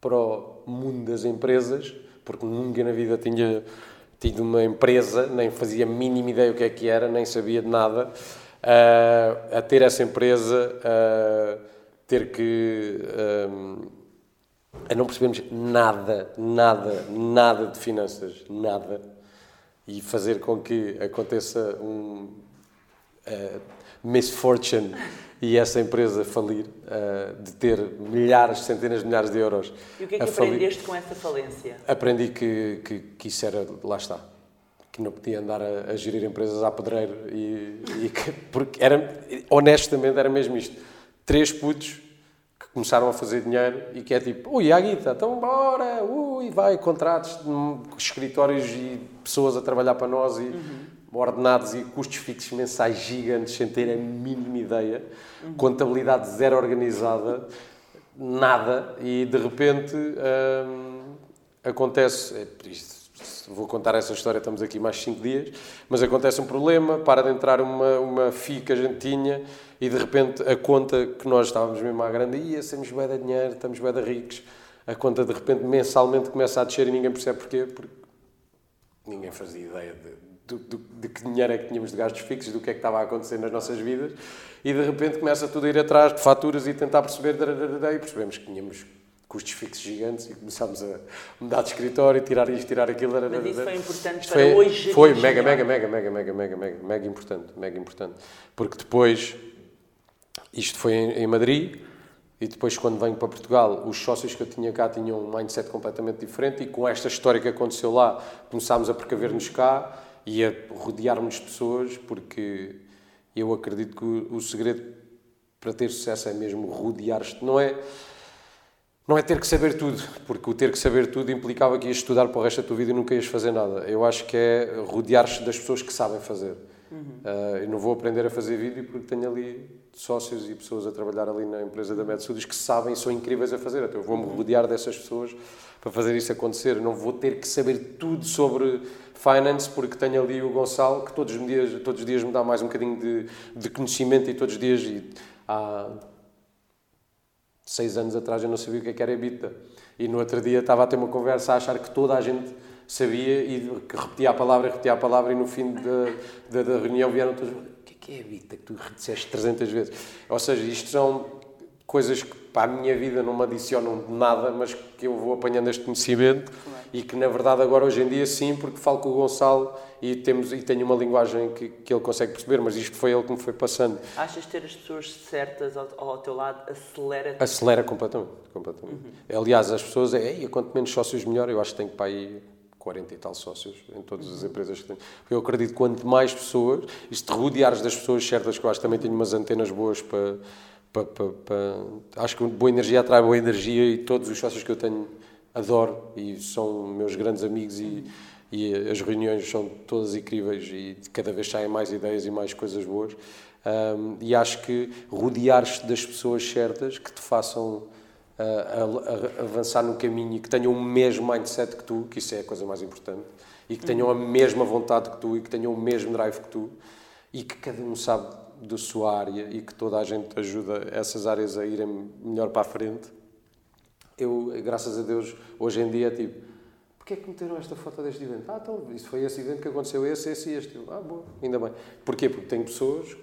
para o mundo das empresas, porque nunca na vida tinha tido uma empresa, nem fazia a mínima ideia o que é que era, nem sabia de nada, a ter essa empresa, a ter que. ah, a não percebermos nada, nada, nada de finanças, nada, e fazer com que aconteça um uh, misfortune e essa empresa falir, uh, de ter milhares, centenas de milhares de euros. e o que é que a falir. aprendeste com essa falência? Aprendi que, que, que isso era, lá está, que não podia andar a, a gerir empresas à pedreiro e, e que, porque era, honestamente, era mesmo isto. Três putos que começaram a fazer dinheiro e que é tipo, ui, a guita, então bora, ui, vai, contratos, escritórios e pessoas a trabalhar para nós e ordenados e custos fixos mensais gigantes sem ter a mínima ideia, contabilidade zero organizada, nada, e de repente hum, acontece, é, isto, vou contar essa história, estamos aqui mais 5 dias, mas acontece um problema, para de entrar uma, uma FII que a gente tinha e de repente a conta que nós estávamos mesmo à grande, ia, temos bué de dinheiro, estamos bué de ricos, a conta de repente mensalmente começa a descer e ninguém percebe porquê, porque ninguém fazia ideia de, de, de, de que dinheiro é que tínhamos de gastos fixos, do que é que estava a acontecer nas nossas vidas, e de repente começa tudo a ir atrás de faturas e tentar perceber, e percebemos que tínhamos custos fixos gigantes e começámos a mudar de escritório, tirar isto, tirar aquilo. Mas isso foi importante para foi, hoje Foi mega, mega, mega, mega, mega, mega, mega, mega importante, mega importante. Porque depois, isto foi em, em Madrid, e depois quando venho para Portugal, os sócios que eu tinha cá tinham um mindset completamente diferente e com esta história que aconteceu lá, começámos a precaver-nos cá e a rodearmos de pessoas, porque eu acredito que o, o segredo para ter sucesso é mesmo rodear-te, não é... Não é ter que saber tudo, porque o ter que saber tudo implicava que ias estudar para o resto da tua vida e nunca ias fazer nada. Eu acho que é rodear-te das pessoas que sabem fazer. Uh, eu não vou aprender a fazer vídeo porque tenho ali sócios e pessoas a trabalhar ali na empresa da MedStudios que sabem e são incríveis a fazer. Então eu vou-me rodear dessas pessoas para fazer isso acontecer. Eu não vou ter que saber tudo sobre finance porque tenho ali o Gonçalo que todos os dias, todos os dias me dá mais um bocadinho de, de conhecimento e todos os dias... E, há, seis anos atrás eu não sabia o que é que era EBITDA. E no outro dia estava a ter uma conversa a achar que toda a gente sabia e que repetia a palavra, repetia a palavra e no fim da, da, da reunião vieram todos o que é que é EBITDA que tu disseste 300 vezes? Ou seja, isto são coisas que para a minha vida não me adicionam nada, mas que eu vou apanhando este conhecimento e que na verdade agora hoje em dia sim, porque falo com o Gonçalo e, temos, e tenho uma linguagem que, que ele consegue perceber, mas isto foi ele que me foi passando. Achas ter as pessoas certas ao, ao teu lado acelera Acelera completamente. completamente. Aliás, as pessoas, é, "Ei, quanto menos sócios melhor, eu acho que tenho para aí 40 e tal sócios em todas as empresas que tenho. Eu acredito que quanto mais pessoas, isto de rodeares das pessoas certas, que eu acho que também tenho umas antenas boas para, Pa, pa, pa, acho que boa energia atrai boa energia e todos os sócios que eu tenho adoro e são meus grandes amigos e, e as reuniões são todas incríveis e cada vez saem mais ideias e mais coisas boas. Um, e acho que rodear-te das pessoas certas que te façam uh, avançar no caminho e que tenham o mesmo mindset que tu, que isso é a coisa mais importante, e que tenham a mesma vontade que tu e que tenham o mesmo drive que tu e que cada um sabe da sua área e que toda a gente ajuda essas áreas a irem melhor para a frente. Eu, graças a Deus, hoje em dia, é tipo, porquê é que meteram esta foto deste evento? Ah, então, isso foi esse evento que aconteceu, esse, esse e este. Ah, boa, ainda bem. Porquê? Porque tem pessoas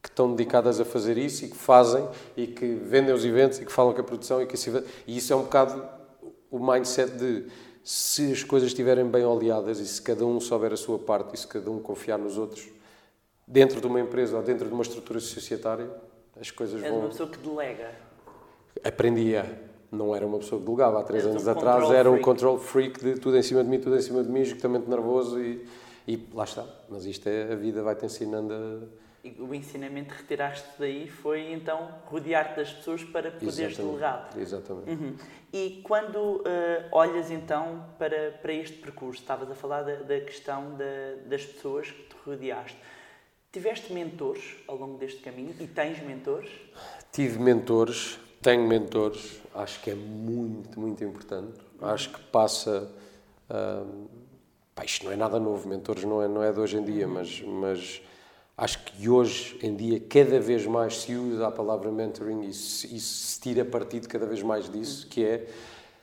que estão dedicadas a fazer isso e que fazem e que vendem os eventos e que falam com a produção e que esse evento... E isso é um bocado o mindset de se as coisas estiverem bem oleadas e se cada um souber a sua parte e se cada um confiar nos outros dentro de uma empresa ou dentro de uma estrutura societária, as coisas És vão... uma pessoa que delega. Aprendia. Não era uma pessoa que delegava. Há três anos um atrás era um freak. control freak de tudo em cima de mim, tudo em cima de mim, esgotamento nervoso e, e lá está. Mas isto é, a vida vai-te ensinando a... E o ensinamento que retiraste daí foi então rodear-te das pessoas para poderes delegar. Exatamente. Uhum. E quando eh, olhas então para, para este percurso, estavas a falar da, da questão da- das pessoas que te rodeaste. Tiveste mentores ao longo deste caminho e tens mentores? Tive mentores, tenho mentores, acho que é muito, muito importante. Acho que passa. hum, pá, isto não é nada novo, mentores não é, não é de hoje em dia, mas, mas acho que hoje em dia cada vez mais se usa a palavra mentoring e se, e se tira partido cada vez mais disso, que é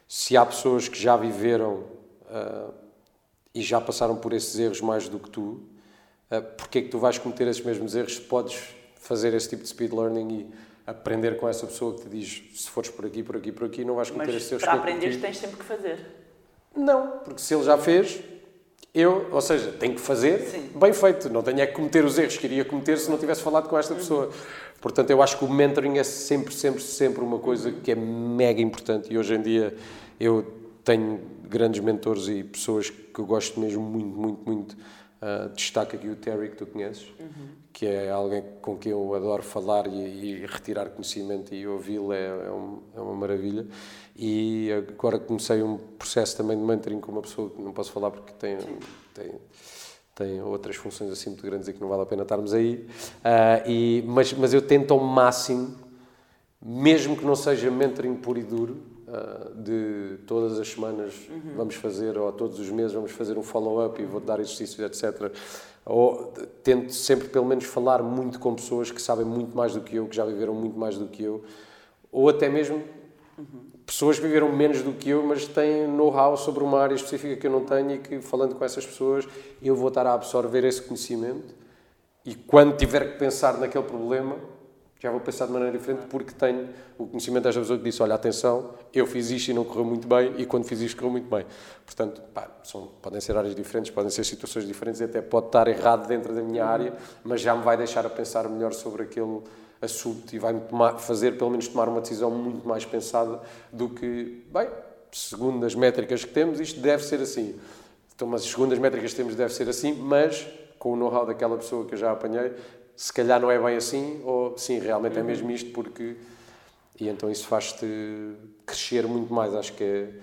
se há pessoas que já viveram ah, e já passaram por esses erros mais do que tu, uh, porque é que tu vais cometer esses mesmos erros se podes fazer esse tipo de speed learning e aprender com essa pessoa que te diz se fores por aqui, por aqui, por aqui, não vais cometer Mas esses erros para eu aprenderes cometi. tens sempre que fazer. Não, porque se ele já fez, eu, ou seja, tenho que fazer Sim. bem feito. Não tenho é que cometer os erros que iria cometer se não tivesse falado com esta pessoa. Portanto, eu acho que o mentoring é sempre, sempre, sempre uma coisa que é mega importante e hoje em dia eu tenho grandes mentores e pessoas que eu gosto mesmo muito, muito, muito. Uh, destaco aqui o Terry, que tu conheces, que é alguém com quem eu adoro falar e, e retirar conhecimento e ouvi-lo é, é, um- é uma maravilha. E agora comecei um processo também de mentoring com uma pessoa que não posso falar porque tem, tem, tem outras funções assim muito grandes e que não vale a pena estarmos aí. Ah, e, mas, mas eu tento ao máximo, mesmo que não seja mentoring puro e duro, ah, de todas as semanas vamos fazer, ou todos os meses vamos fazer um follow-up e vou dar exercícios, etc. Ou tento sempre, pelo menos, falar muito com pessoas que sabem muito mais do que eu, que já viveram muito mais do que eu, ou até mesmo pessoas que viveram menos do que eu, mas têm know-how sobre uma área específica que eu não tenho e que, falando com essas pessoas, eu vou estar a absorver esse conhecimento e quando tiver que pensar naquele problema, já vou pensar de maneira diferente porque tenho o conhecimento desta pessoa que disse, olha, atenção, eu fiz isto e não correu muito bem e quando fiz isto correu muito bem. Portanto, pá, são, podem ser áreas diferentes, podem ser situações diferentes e até pode estar errado dentro da minha área, mas já me vai deixar a pensar melhor sobre aquele assunto e vai-me fazer, pelo menos, tomar uma decisão muito mais pensada do que, bem, segundo as métricas que temos, isto deve ser assim. Então, mas segundo as métricas que temos, deve ser assim, mas com o know-how daquela pessoa que eu já apanhei, se calhar não é bem assim, ou sim, realmente é mesmo isto, porque. E então isso faz-te crescer muito mais. Acho que é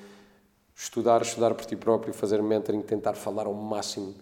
estudar, estudar por ti próprio, fazer mentoring, tentar falar ao máximo,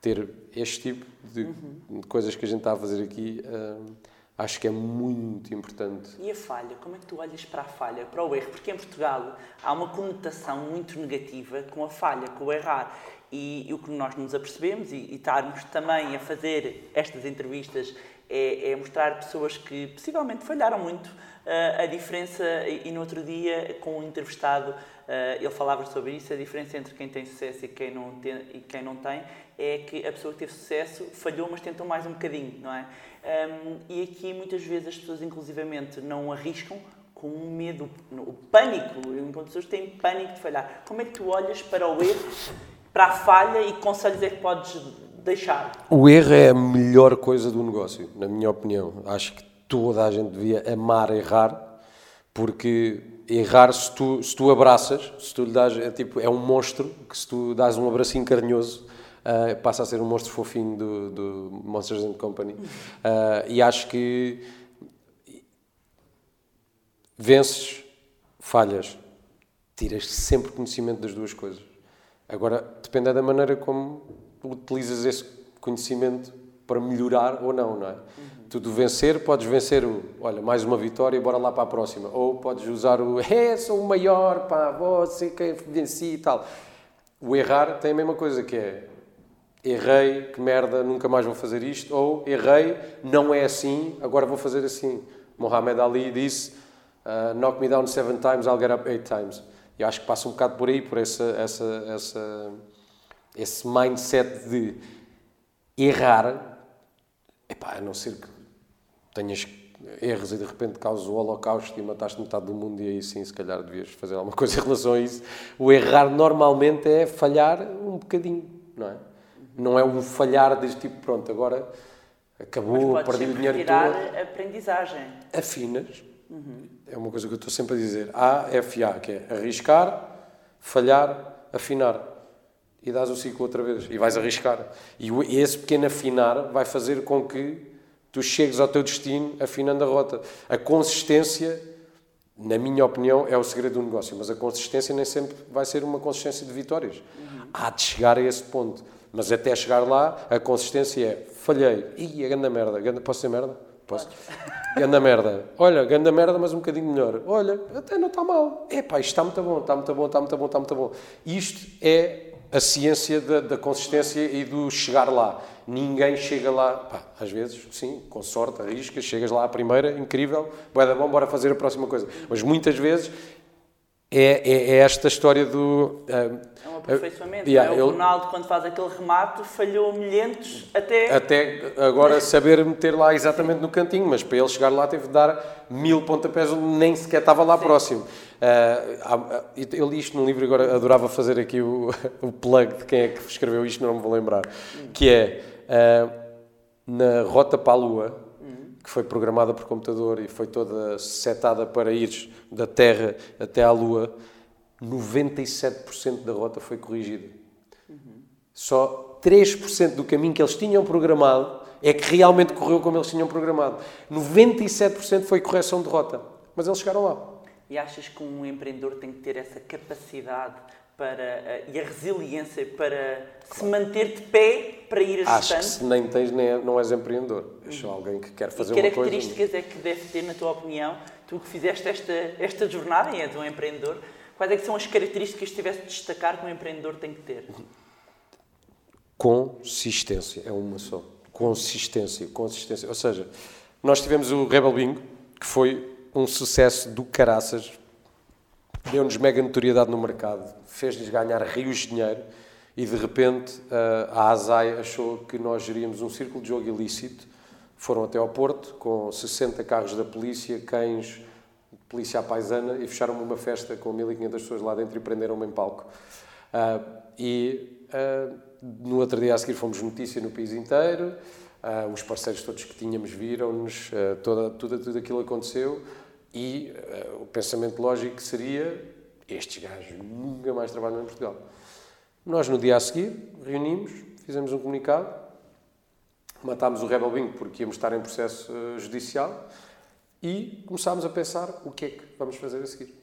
ter este tipo de, de coisas que a gente está a fazer aqui. hum, acho que é muito importante. E a falha? Como é que tu olhas para a falha, para o erro? Porque em Portugal há uma conotação muito negativa com a falha, com o errar. E, e o que nós nos apercebemos e, e estarmos também a fazer estas entrevistas é, é mostrar pessoas que possivelmente falharam muito. Ah, a diferença, e, e no outro dia, com o entrevistado, ah, ele falava sobre isso, a diferença entre quem tem sucesso e quem não tem, e quem não tem é que a pessoa que teve sucesso falhou, mas tentou mais um bocadinho, não é? Um, e aqui muitas vezes as pessoas, inclusivamente, não arriscam com um medo, o pânico, enquanto pessoas têm pânico de falhar. Como é que tu olhas para o erro, para a falha e que conselhos é que podes deixar? O erro é a melhor coisa do negócio, na minha opinião. Acho que toda a gente devia amar errar, porque errar, se tu, se tu abraças, se tu lhe dás, é, tipo, é um monstro, que se tu dás um abracinho carinhoso, ah, passa a ser um monstro fofinho do, do Monsters and Company. Ah, e acho que vences, falhas, tiras sempre conhecimento das duas coisas. Agora, depende da maneira como utilizas esse conhecimento para melhorar ou não, não é? Uhum. Tu do vencer, podes vencer o, olha, mais uma vitória, bora lá para a próxima. Ou podes usar o, é, sou o maior, pá, você que venci e tal. O errar tem a mesma coisa, que é, errei, que merda, nunca mais vou fazer isto. Ou errei, não é assim, agora vou fazer assim. Muhammad Ali disse, uh, knock me down seven times, I'll get up eight times. E acho que passa um bocado por aí, por essa, essa, essa, esse mindset de errar, epá, a não ser que tenhas erros e de repente causas o holocausto e mataste metade do mundo e aí sim, se calhar devias fazer alguma coisa em relação a isso. O errar normalmente é falhar um bocadinho, não é? Não é um falhar deste tipo, pronto, agora acabou, perdi o dinheiro tirar todo. aprendizagem. Afinas. Uhum. É uma coisa que eu estou sempre a dizer. A, F, A, que é arriscar, falhar, afinar e dás o ciclo outra vez e vais arriscar. E esse pequeno afinar vai fazer com que tu chegues ao teu destino afinando a rota. A consistência, na minha opinião, é o segredo do negócio, mas a consistência nem sempre vai ser uma consistência de vitórias. Uhum. Há de chegar a esse ponto. Mas até chegar lá, a consistência é falhei. Ih, a grande merda. Ganda, posso ser merda? Posso? Ganda merda. Olha, ganda merda, mas um bocadinho melhor. Olha, até não está mal. Epá, isto está muito bom, está muito bom, está muito bom, está muito bom. Isto é a ciência da, da, consistência e do chegar lá. Ninguém chega lá, pá, às vezes, sim, com sorte, arrisca, chegas lá à primeira, incrível, boa da bom, bora fazer a próxima coisa. Mas muitas vezes é, é, é esta história do. Uh, é um aperfeiçoamento. Yeah, é? O Ronaldo, quando faz aquele remate, falhou milhentos até. Até agora saber meter lá exatamente no cantinho, mas para ele chegar lá teve de dar mil pontapés, nem sequer estava lá Sim. próximo. Uh, eu li isto num livro e agora adorava fazer aqui o, o plug de quem é que escreveu isto, não me vou lembrar. Que é uh, na Rota para a Lua, que foi programada por computador e foi toda setada para ir da Terra até à Lua, 97% da rota foi corrigida. Só 3% do caminho que eles tinham programado é que realmente correu como eles tinham programado. 97% foi correção de rota. Mas eles chegaram lá. E achas que um empreendedor tem que ter essa capacidade para, uh, e a resiliência para claro. se manter de pé para ir ajustando? Acho que se nem tens, nem, é, não és empreendedor. És só alguém que quer fazer e uma coisa. Que características é que deve ter, na tua opinião, tu que fizeste esta, esta jornada e és um empreendedor, quais é que são as características que tivesse de destacar que um empreendedor tem que ter? Consistência, é uma só. Consistência, consistência. Ou seja, nós tivemos o Rebel Bingo, que foi um sucesso do caraças, deu-nos mega notoriedade no mercado, fez-lhes ganhar rios de dinheiro e de repente a ASAI achou que nós geríamos um círculo de jogo ilícito. Foram até ao Porto com 60 carros da polícia, cães, polícia à paisana e fecharam uma festa com 1.500 pessoas lá dentro e prenderam-me em palco. Uh, e uh, no outro dia a seguir fomos notícia no país inteiro, uh, os parceiros todos que tínhamos viram-nos, tudo, tudo aquilo aconteceu e uh, o pensamento lógico seria: estes gajos nunca mais trabalham em Portugal. Nós, no dia a seguir, reunimos, fizemos um comunicado, matámos o Rebel Bingo porque íamos estar em processo uh, judicial e começámos a pensar o que é que vamos fazer a seguir.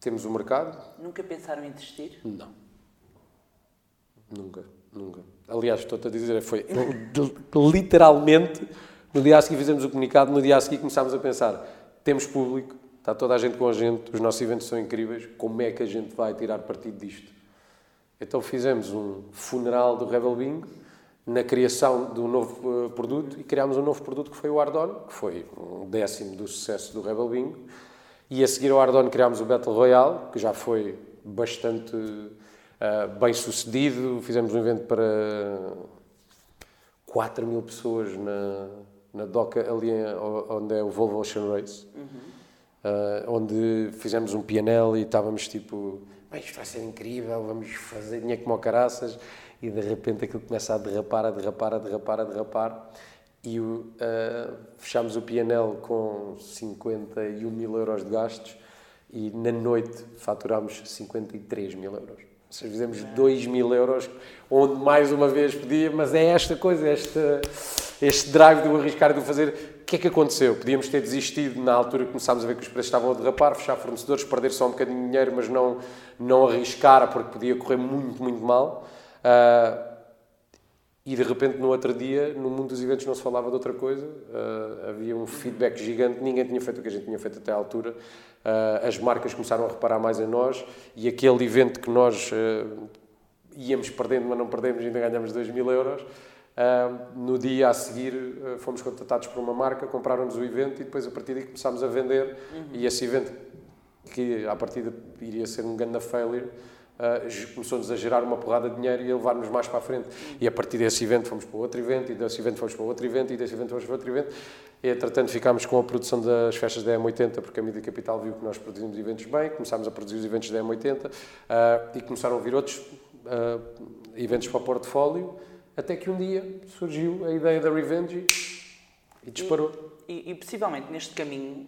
Temos o mercado. Nunca pensaram em desistir? Não. Nunca, nunca. Aliás, estou-te a dizer, foi literalmente no dia a seguir fizemos o comunicado, no dia a seguir começámos a pensar: temos público, está toda a gente com a gente, os nossos eventos são incríveis, como é que a gente vai tirar partido disto? Então fizemos um funeral do Rebel Bingo na criação um novo uh, produto e criámos um novo produto que foi o Ardon, que foi um décimo do sucesso do Rebel Bingo. E a seguir ao Ardon criámos o Battle Royale, que já foi bastante uh, bem sucedido. Fizemos um evento para 4 mil pessoas na, na DOCA, ali onde é o Volvo Ocean Race, uhum. uh, onde fizemos um PNL e estávamos tipo, isto vai ser incrível, vamos fazer dinheiro como caraças, e de repente aquilo começa a derrapar, a derrapar, a derrapar, a derrapar, e uh, fechámos o PNL com 51 mil euros de gastos, e na noite faturámos 53 mil euros. Seja, fizemos 2 mil euros, onde mais uma vez podia, mas é esta coisa, esta, este drive de arriscar e de fazer. O que é que aconteceu? Podíamos ter desistido na altura que começámos a ver que os preços estavam a derrapar, fechar fornecedores, perder só um bocadinho de dinheiro, mas não, não arriscar porque podia correr muito, muito mal. Uh, e de repente, no outro dia, no mundo dos eventos não se falava de outra coisa, uh, havia um feedback gigante, ninguém tinha feito o que a gente tinha feito até à altura, uh, as marcas começaram a reparar mais em nós e aquele evento que nós uh, íamos perdendo, mas não perdemos, ainda ganhamos 2 mil euros. no dia a seguir fomos contatados por uma marca, compraram-nos o evento e depois a partir daí começámos a vender. Uhum. E esse evento, que à partida iria ser um grande failure, uh, começou-nos a gerar uma porrada de dinheiro e a levar-nos mais para a frente. E a partir desse evento fomos para outro evento, e desse evento fomos para outro evento, e desse evento fomos para outro evento. E, entretanto, ficámos com a produção das festas da M80, porque a Mídia Capital viu que nós produzimos eventos bem, começámos a produzir os eventos da M80 uh, e começaram a vir outros uh, eventos para o portfólio, até que um dia surgiu a ideia da Revenge e, e disparou. E, e, possivelmente neste caminho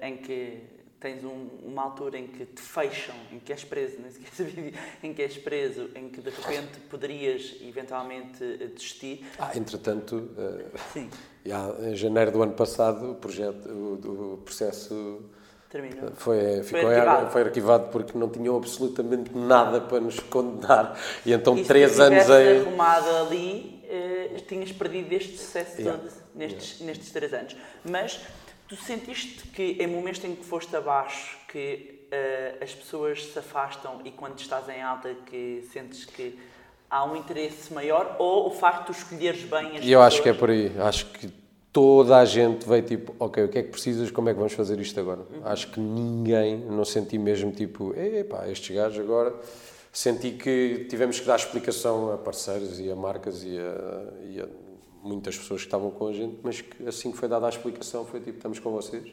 em que tens um, uma altura em que te fecham, em que és preso, nem sequer em que és preso, em que de repente poderias eventualmente eh, desistir. Ah, entretanto, uh, Sim. Já, em janeiro do ano passado, o projeto, o, o processo Terminou. Foi, ficou foi arquivado. foi arquivado porque não tinham absolutamente nada para nos condenar. E então, e três anos em. arrumado ali, uh, tinhas perdido este sucesso yeah. todo nestes, yeah. nestes três anos. Mas Tu sentiste que em momentos em que foste abaixo, que uh, as pessoas se afastam e quando estás em alta que sentes que há um interesse maior ou o facto de escolheres bem as Eu pessoas? acho que é por aí. Acho que toda a gente veio tipo, ok, o que é que precisas, como é que vamos fazer isto agora? Uhum. Acho que ninguém, não senti mesmo tipo, epá, estes gajos agora... Senti que tivemos que dar explicação a parceiros e a marcas e a, e a muitas pessoas que estavam com a gente, mas que assim que foi dada a explicação foi tipo, estamos com vocês.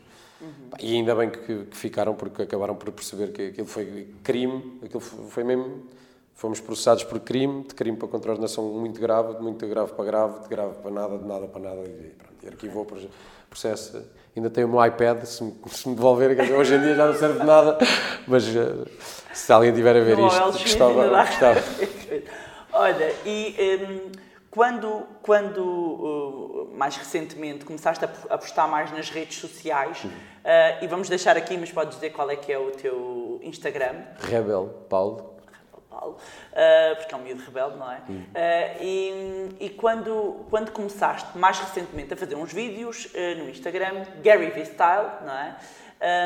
Uhum. E ainda bem que, que, ficaram, porque acabaram por perceber que aquilo foi crime, aquilo foi mesmo. Fomos processados por crime, de crime para contraordenação muito grave, de muito grave para grave, de grave para nada, de nada para nada, e, pronto, e arquivou o processo. Ainda tenho o meu iPad, se me, se me devolverem, hoje em dia já não serve de nada, mas uh, se alguém tiver a ver isto, gostava. gostava. Olha, e. Um, quando, quando uh, mais recentemente começaste a apostar mais nas redes sociais, uh, e vamos deixar aqui, mas podes dizer qual é que é o teu Instagram? Rebel Paulo. Rebel Paulo, uh, porque é um miúdo rebelde, não é? Hum. e, e quando, quando começaste mais recentemente a fazer uns vídeos no Instagram, Gary V Style, não é?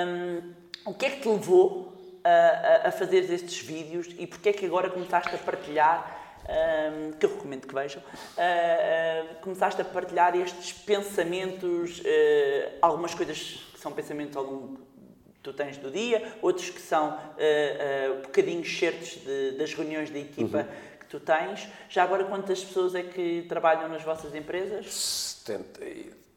Um, o que é que te levou a, a fazer estes vídeos e porque é que agora começaste a partilhar que eu recomendo que vejam, uh, começaste a partilhar estes pensamentos, uh, algumas coisas que são pensamentos ao longo tu tens do dia, outros que são uh, bocadinhos certos de, das reuniões da equipa uhum. que tu tens. Já agora, quantas pessoas é que trabalham nas vossas empresas? 70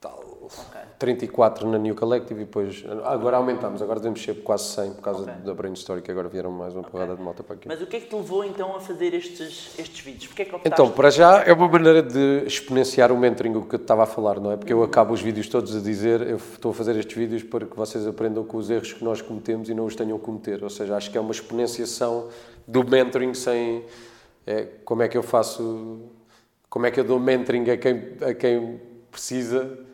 tal, okay. 34 na New Collective e depois, agora aumentamos, agora devemos ser quase 100 por causa okay. da Brain Story, que agora vieram mais uma okay. porrada de moto para aqui. Mas o que é que te levou então a fazer estes, estes vídeos? Porquê é que então, para já é uma maneira de exponenciar o mentoring, o que eu estava a falar, não é? Porque eu acabo os vídeos todos a dizer, eu estou a fazer estes vídeos para que vocês aprendam com os erros que nós cometemos e não os tenham a cometer, ou seja, acho que é uma exponenciação do mentoring sem, é, como é que eu faço, como é que eu dou mentoring a quem, a quem precisa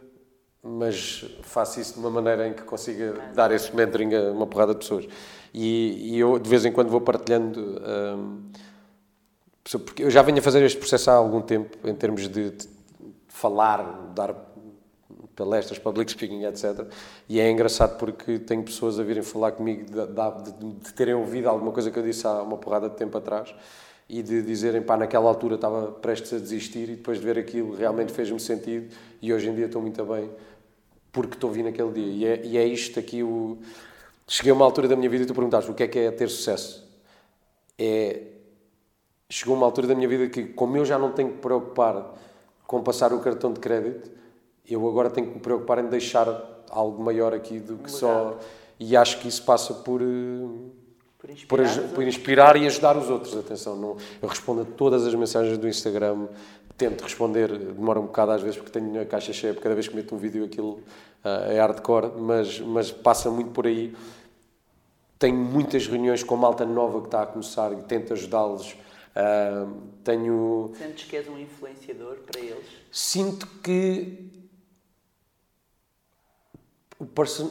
mas faço isso de uma maneira em que consiga dar esse mentoring a uma porrada de pessoas. E, e eu, de vez em quando, vou partilhando. Um, porque eu já venho a fazer este processo há algum tempo, em termos de, de falar, dar palestras, public speaking, etc. E é engraçado porque tenho pessoas a virem falar comigo de, de, de, terem ouvido alguma coisa que eu disse há uma porrada de tempo atrás e de dizerem, pá, naquela altura estava prestes a desistir e depois de ver aquilo realmente fez-me sentido e hoje em dia estou muito bem porque estou vindo naquele dia. E é, e é isto aqui o. Cheguei a uma altura da minha vida e tu perguntaste o que é que é ter sucesso. É. Chegou uma altura da minha vida que, como eu já não tenho que preocupar com passar o cartão de crédito, eu agora tenho que me preocupar em deixar algo maior aqui do que só. E acho que isso passa por. Por inspirar, por, por inspirar e ajudar os outros. Atenção, não, eu respondo a todas as mensagens do Instagram, tento responder, demora um bocado às vezes porque tenho a caixa cheia, porque cada vez que meto um vídeo aquilo uh, é hardcore, mas, mas passa muito por aí. tenho muitas reuniões com malta nova que está a começar e tento ajudá-los. Uh, tenho. Sentes que és um influenciador para eles? Sinto que. O person...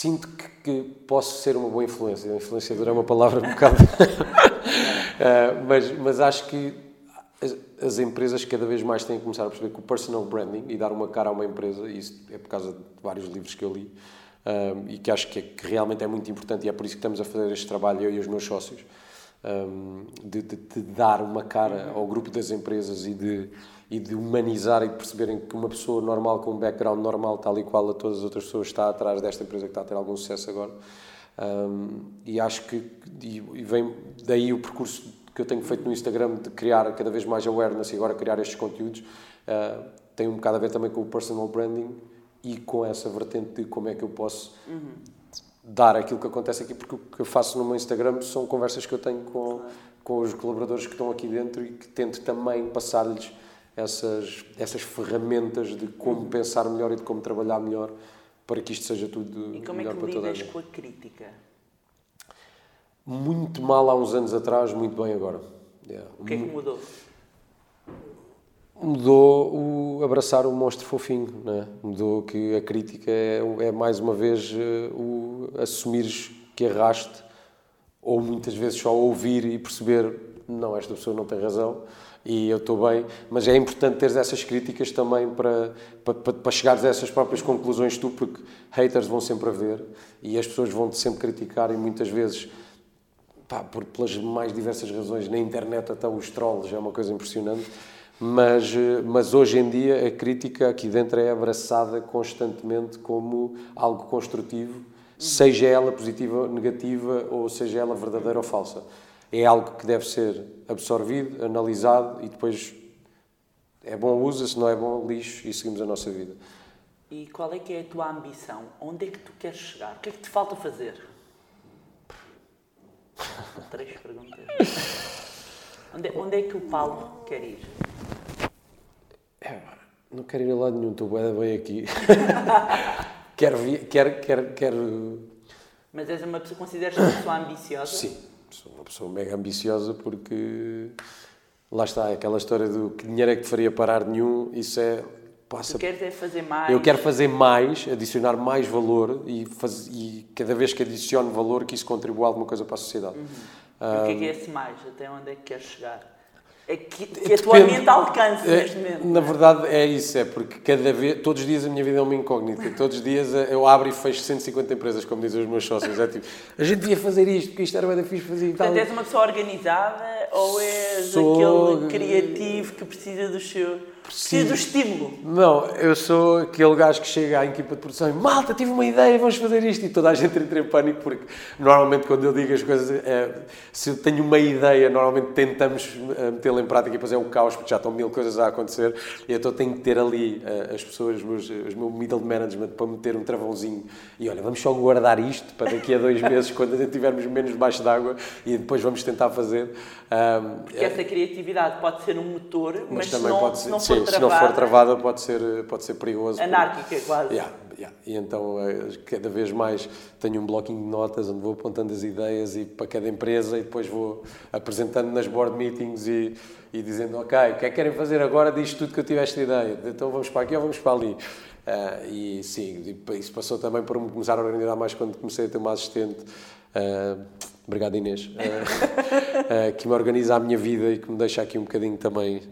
Sinto que, que, posso ser uma boa influência. Influenciador é uma palavra um bocado. uh, mas, mas acho que as, as, empresas cada vez mais têm que começar a perceber que o personal branding e dar uma cara a uma empresa, e isso é por causa de vários livros que eu li, um, e que acho que, é, que, realmente é muito importante, e é por isso que estamos a fazer este trabalho, eu e os meus sócios, um, de, de, de, dar uma cara ao grupo das empresas e de, e de humanizar e de perceberem que uma pessoa normal, com um background normal, tal e qual a todas as outras pessoas, está atrás desta empresa que está a ter algum sucesso agora. Um, e acho que e, e vem daí o percurso que eu tenho feito no Instagram de criar cada vez mais awareness e agora criar estes conteúdos uh, tem um bocado a ver também com o personal branding e com essa vertente de como é que eu posso uhum. dar aquilo que acontece aqui, porque o que eu faço no meu Instagram são conversas que eu tenho com, com os colaboradores que estão aqui dentro e que tento também passar-lhes essas, essas ferramentas de como pensar melhor e de como trabalhar melhor para que isto seja tudo e como melhor é que para toda a gente. com a crítica? Muito mal há uns anos atrás, muito bem agora. Yeah. O que é que mudou? mudou o abraçar o monstro fofinho, né? mudou que a crítica é, é mais uma vez uh, o assumires que arraste ou muitas vezes só ouvir e perceber não, esta pessoa não tem razão e eu estou bem, mas é importante teres essas críticas também para, para, para chegares a essas próprias conclusões tu, porque haters vão sempre haver e as pessoas vão-te sempre criticar e muitas vezes pá, por, pelas mais diversas razões, na internet até os trolls é uma coisa impressionante mas, mas hoje em dia a crítica aqui dentro é abraçada constantemente como algo construtivo, seja ela positiva ou negativa, ou seja ela verdadeira ou falsa. É algo que deve ser absorvido, analisado e depois é bom usa, se não é bom lixo e seguimos a nossa vida. E qual é que é a tua ambição? Onde é que tu queres chegar? O que é que te falta fazer? Três perguntas. Onde, onde é que o Paulo quer ir? É, não quero ir a lado nenhum, estou bem, bem aqui. quero, vir, quero, quero, quero. Mas és uma pessoa, consideras uma pessoa ambiciosa? Sim, sou uma pessoa mega ambiciosa porque lá está, aquela história do que dinheiro é que te faria parar nenhum, isso é. Passa... Tu queres é fazer mais? Eu quero fazer mais, adicionar mais valor e, faz... e cada vez que adiciono valor que isso contribua alguma coisa para a sociedade. Uhum. Um... o que é, que é esse mais? Até onde é que queres chegar? É que, que a tua mente alcance é, neste momento. Na verdade é isso, é porque cada vez, todos os dias a minha vida é uma incógnita. Todos os dias eu abro e fecho 150 empresas, como dizem os meus sócios. É tipo, a gente devia fazer isto, porque isto era bem difícil fazer e tal. Portanto, és uma pessoa organizada ou és Sou... aquele criativo que precisa do seu Preciso do estímulo. Não, eu sou aquele gajo que chega à equipa de produção e malta, tive uma ideia, vamos fazer isto. E toda a gente entra em pânico, porque normalmente quando eu digo as coisas, é, se eu tenho uma ideia, normalmente tentamos eh, metê-la em prática e depois é o caos, porque já estão mil coisas a acontecer. E então tenho que ter ali uh, as pessoas, os meus, os meu middle management, para meter um travãozinho. E olha, vamos só guardar isto para daqui a dois meses, quando tivermos menos debaixo d'água, e depois vamos tentar fazer. Um, porque é, essa criatividade pode ser um motor, mas, mas também não, pode ser, não sim, se não for travada pode ser, pode ser perigoso. Anárquica, porque... quase. Yeah, yeah. E então, eh, cada vez mais tenho um bloquinho de notas onde vou apontando as ideias e para cada empresa e depois vou apresentando nas board meetings e, e dizendo, ok, o que é que querem fazer agora disto tudo que eu tive esta ideia? Então vamos para aqui ou vamos para ali? Uh, e sim, isso passou também por me começar a organizar mais quando comecei a ter uma assistente. Uh, obrigado Inês, uh, que me organiza a minha vida e que me deixa aqui um bocadinho também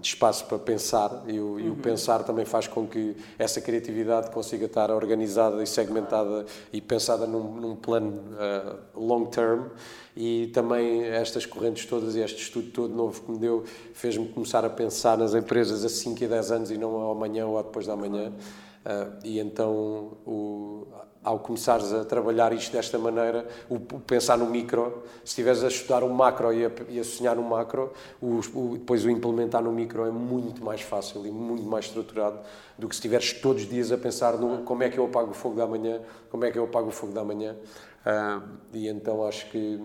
de espaço para pensar e o, uhum. e o, uhum. pensar também faz com que essa criatividade consiga estar organizada e segmentada e pensada num, num plano uh, long term e também estas correntes todas e este estudo todo novo que me deu fez-me começar a pensar nas empresas a 5 e 10 anos e não amanhã ou depois da manhã uh, e então o, ao começares a trabalhar isto desta maneira, o, pensar no micro, se estiveres a estudar o macro e a, e a sonhar no macro, o, o, depois o implementar no micro é muito mais fácil e muito mais estruturado do que se estiveres todos os dias a pensar no como é que eu apago o fogo da manhã, como é que eu apago o fogo da manhã. Uh, e então acho que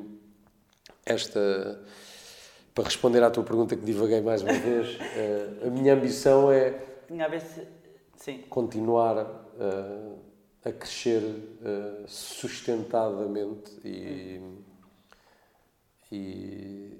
esta, para responder à tua pergunta que divaguei mais uma vez, uh, a minha ambição é Sim. continuar uh, a crescer uh, sustentadamente e, e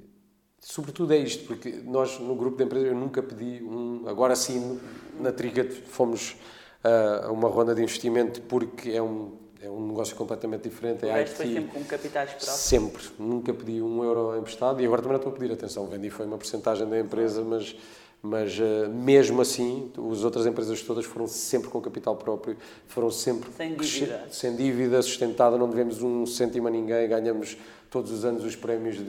sobretudo é isto, porque nós no grupo de empresas eu nunca pedi um, agora sim na Triga fomos uh, a uma ronda de investimento porque é um, é um negócio completamente diferente. É resto foi sempre com capitais próprios? Sempre. Nunca pedi um euro emprestado e agora também não estou a pedir atenção. Vendi foi uma porcentagem da empresa, mas mas uh, mesmo assim, as outras empresas todas foram sempre com capital próprio, foram sempre sem dívida, sem dívida sustentada, não devemos um cêntimo a ninguém, ganhamos todos os anos os prémios de,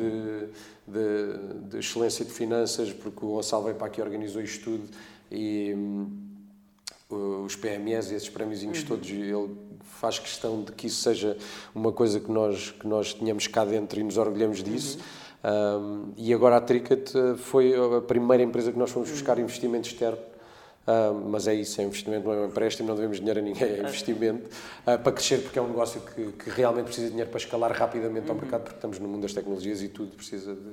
de, de excelência de finanças, porque o Gonçalo veio para aqui organizou isto tudo, e um, os PMS e esses prémios uhum. todos, ele faz questão de que isso seja uma coisa que nós, que nós tenhamos cá dentro e nos orgulhamos disso. Uhum um, e agora a Tricket eh, foi a primeira empresa que nós fomos buscar investimento externo. Um, mas é isso, é investimento, não é um empréstimo, não devemos dinheiro a ninguém, é investimento uh, para crescer, porque é um negócio que, que, realmente precisa de dinheiro para escalar rapidamente uhum. ao mercado, porque estamos no mundo das tecnologias e tudo precisa de.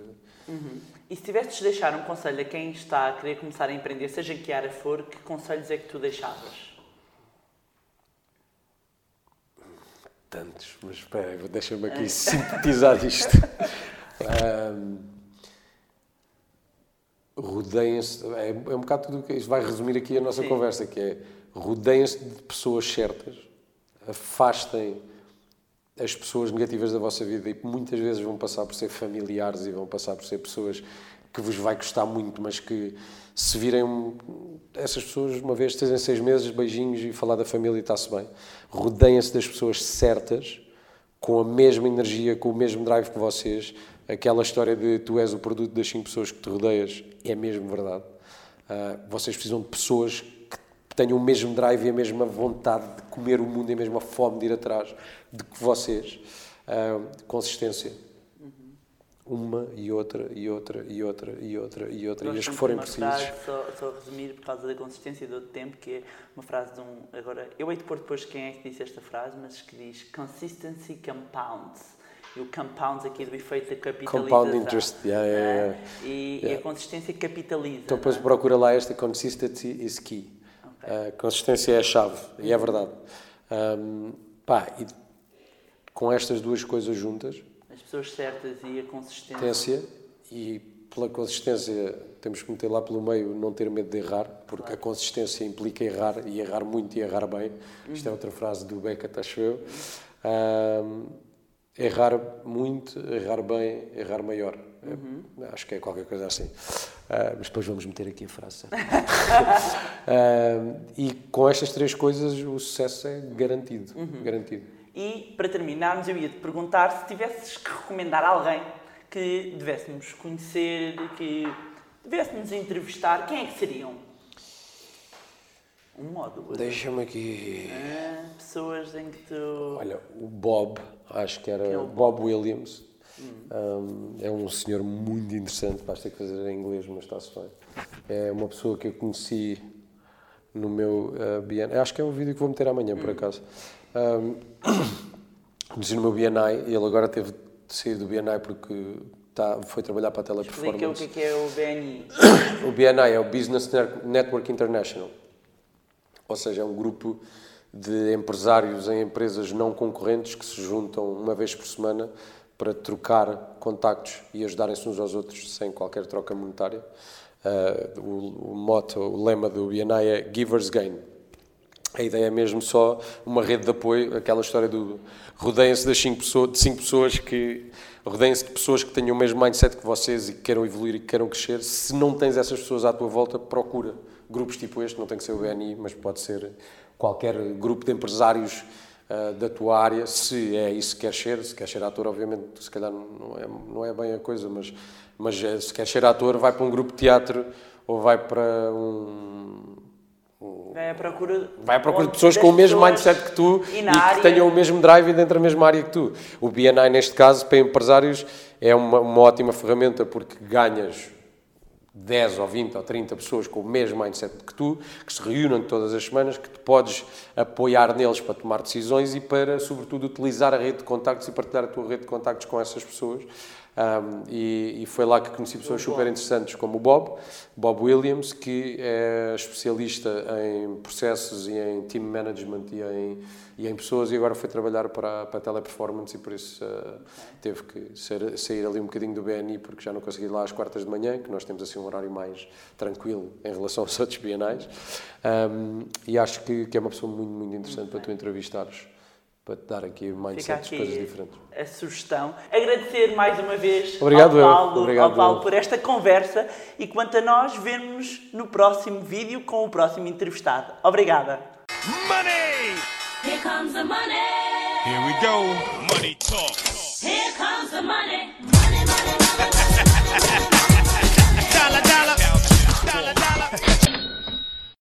Uhum. E se tivesses de deixar um conselho a quem está a querer começar a empreender, seja em que área for, que conselhos é que tu deixavas? Tantos, mas espera, deixa-me aqui sintetizar isto. Um, rodeiem-se, é, é, um bocado tudo que isto vai resumir aqui a nossa Sim. conversa, que é rodeiem-se de pessoas certas, afastem as pessoas negativas da vossa vida e muitas vezes vão passar por ser familiares e vão passar por ser pessoas que vos vai custar muito, mas que se virem essas pessoas uma vez, três em seis meses, beijinhos e falar da família e está-se bem. Rodeiem-se das pessoas certas, com a mesma energia, com o mesmo drive que vocês, aquela história de tu és o produto das cinco pessoas que te rodeias é mesmo verdade. Uh, vocês precisam de pessoas que tenham o mesmo drive e a mesma vontade de comer o mundo e a mesma fome de ir atrás de que vocês. Uh, consistência. Uma e outra e outra e outra e outra e outra. e as que forem precisas. Só, só resumir por causa da consistência do tempo, que é uma frase de um. Agora, eu hei de pôr depois quem é que disse esta frase, mas que diz: Consistency compounds e o compounds aqui do efeito da capitalização. Compound interest, yeah, yeah, yeah. E, yeah. e, a consistência capitaliza. Então depois é? procura lá esta consistency is key. Okay. Uh, consistência é a chave, e é verdade. Um, pá, e com estas duas coisas juntas... As pessoas certas e a consistência. E pela consistência temos que meter lá pelo meio não ter medo de errar, porque claro. a consistência implica errar, e errar muito e errar bem. Uhum. Isto é outra frase do Beckett, acho eu. Um, errar muito, errar bem, errar maior. Uhum. Acho que é qualquer coisa assim. Uh, mas depois vamos meter aqui a frase. uh, e com estas três coisas o sucesso é garantido. Uhum. garantido. E para terminarmos, eu ia te perguntar se tivesses que recomendar alguém que devêssemos conhecer, que devêssemos entrevistar, quem é que seriam? Um modo. Deixa-me aqui. Ah, pessoas em que tu. Olha, o Bob acho que era que é Bob Williams. Hum. Um, é um senhor muito interessante, basta que fazer em inglês, mas está-se bem. É uma pessoa que eu conheci no meu uh, acho que é um vídeo que vou meter amanhã, hum. por acaso. Um, conheci no meu BNI ele agora teve de sair do BNI porque tá, foi trabalhar para a Teleperformance. Explica o que é, é o BNI. o BNI é o Business Network International, ou seja, é um grupo de empresários em empresas não concorrentes que se juntam uma vez por semana para trocar contactos e ajudarem-se uns aos outros sem qualquer troca monetária. Uh, o, o moto, o lema do BNI é Givers Gain. A ideia é mesmo só uma rede de apoio, aquela história do rodeiem-se de cinco pessoas que rodeiem-se de pessoas que tenham o mesmo mindset que vocês e que queiram evoluir e que queiram crescer. Se não tens essas pessoas à tua volta, procura grupos tipo este, não tem que ser o BNI, mas pode ser qualquer grupo de empresários uh, da tua área, se é isso que quer ser, se quer ser ator, obviamente, se calhar não é, não é bem a coisa, mas, mas eh, se quer ser ator, vai para um grupo de teatro ou vai para um. Vai à procura, vai à procura de pessoas com o mesmo mindset que tu e, e que tenham o mesmo drive dentro da mesma área que tu. O BNI, neste caso, para empresários, é uma, uma ótima ferramenta porque ganhas 10 ou 20 ou 30 pessoas com o mesmo mindset que tu, que se reúnem todas as semanas, que te podes apoiar neles para tomar decisões e para, sobretudo, utilizar a rede de contactos e partilhar a tua rede de contactos com essas pessoas. Um, e, e, foi lá que conheci pessoas super interessantes como o Bob, Bob Williams, que é especialista em processos e em team management e em, e em pessoas, e agora foi trabalhar para, para a Teleperformance e por isso uh, teve que ser, sair ali um bocadinho do BNI porque já não consegui ir lá às quartas de manhã, que nós temos assim um horário mais tranquilo em relação aos outros bienais. Um, e acho que, que é uma pessoa muito, muito interessante muito para tu entrevistares para te dar aqui mindsets, coisas diferentes. A sugestão. Agradecer mais uma vez Obrigado, ao, Paulo, Obrigado, ao Paulo por esta conversa e quanto a nós, vemos no próximo vídeo com o próximo entrevistado. Obrigada. Money! Here comes the money. Here we go. Money talk. Here comes the money. Money, money, money. dollar, dollar. Dollar, dollar.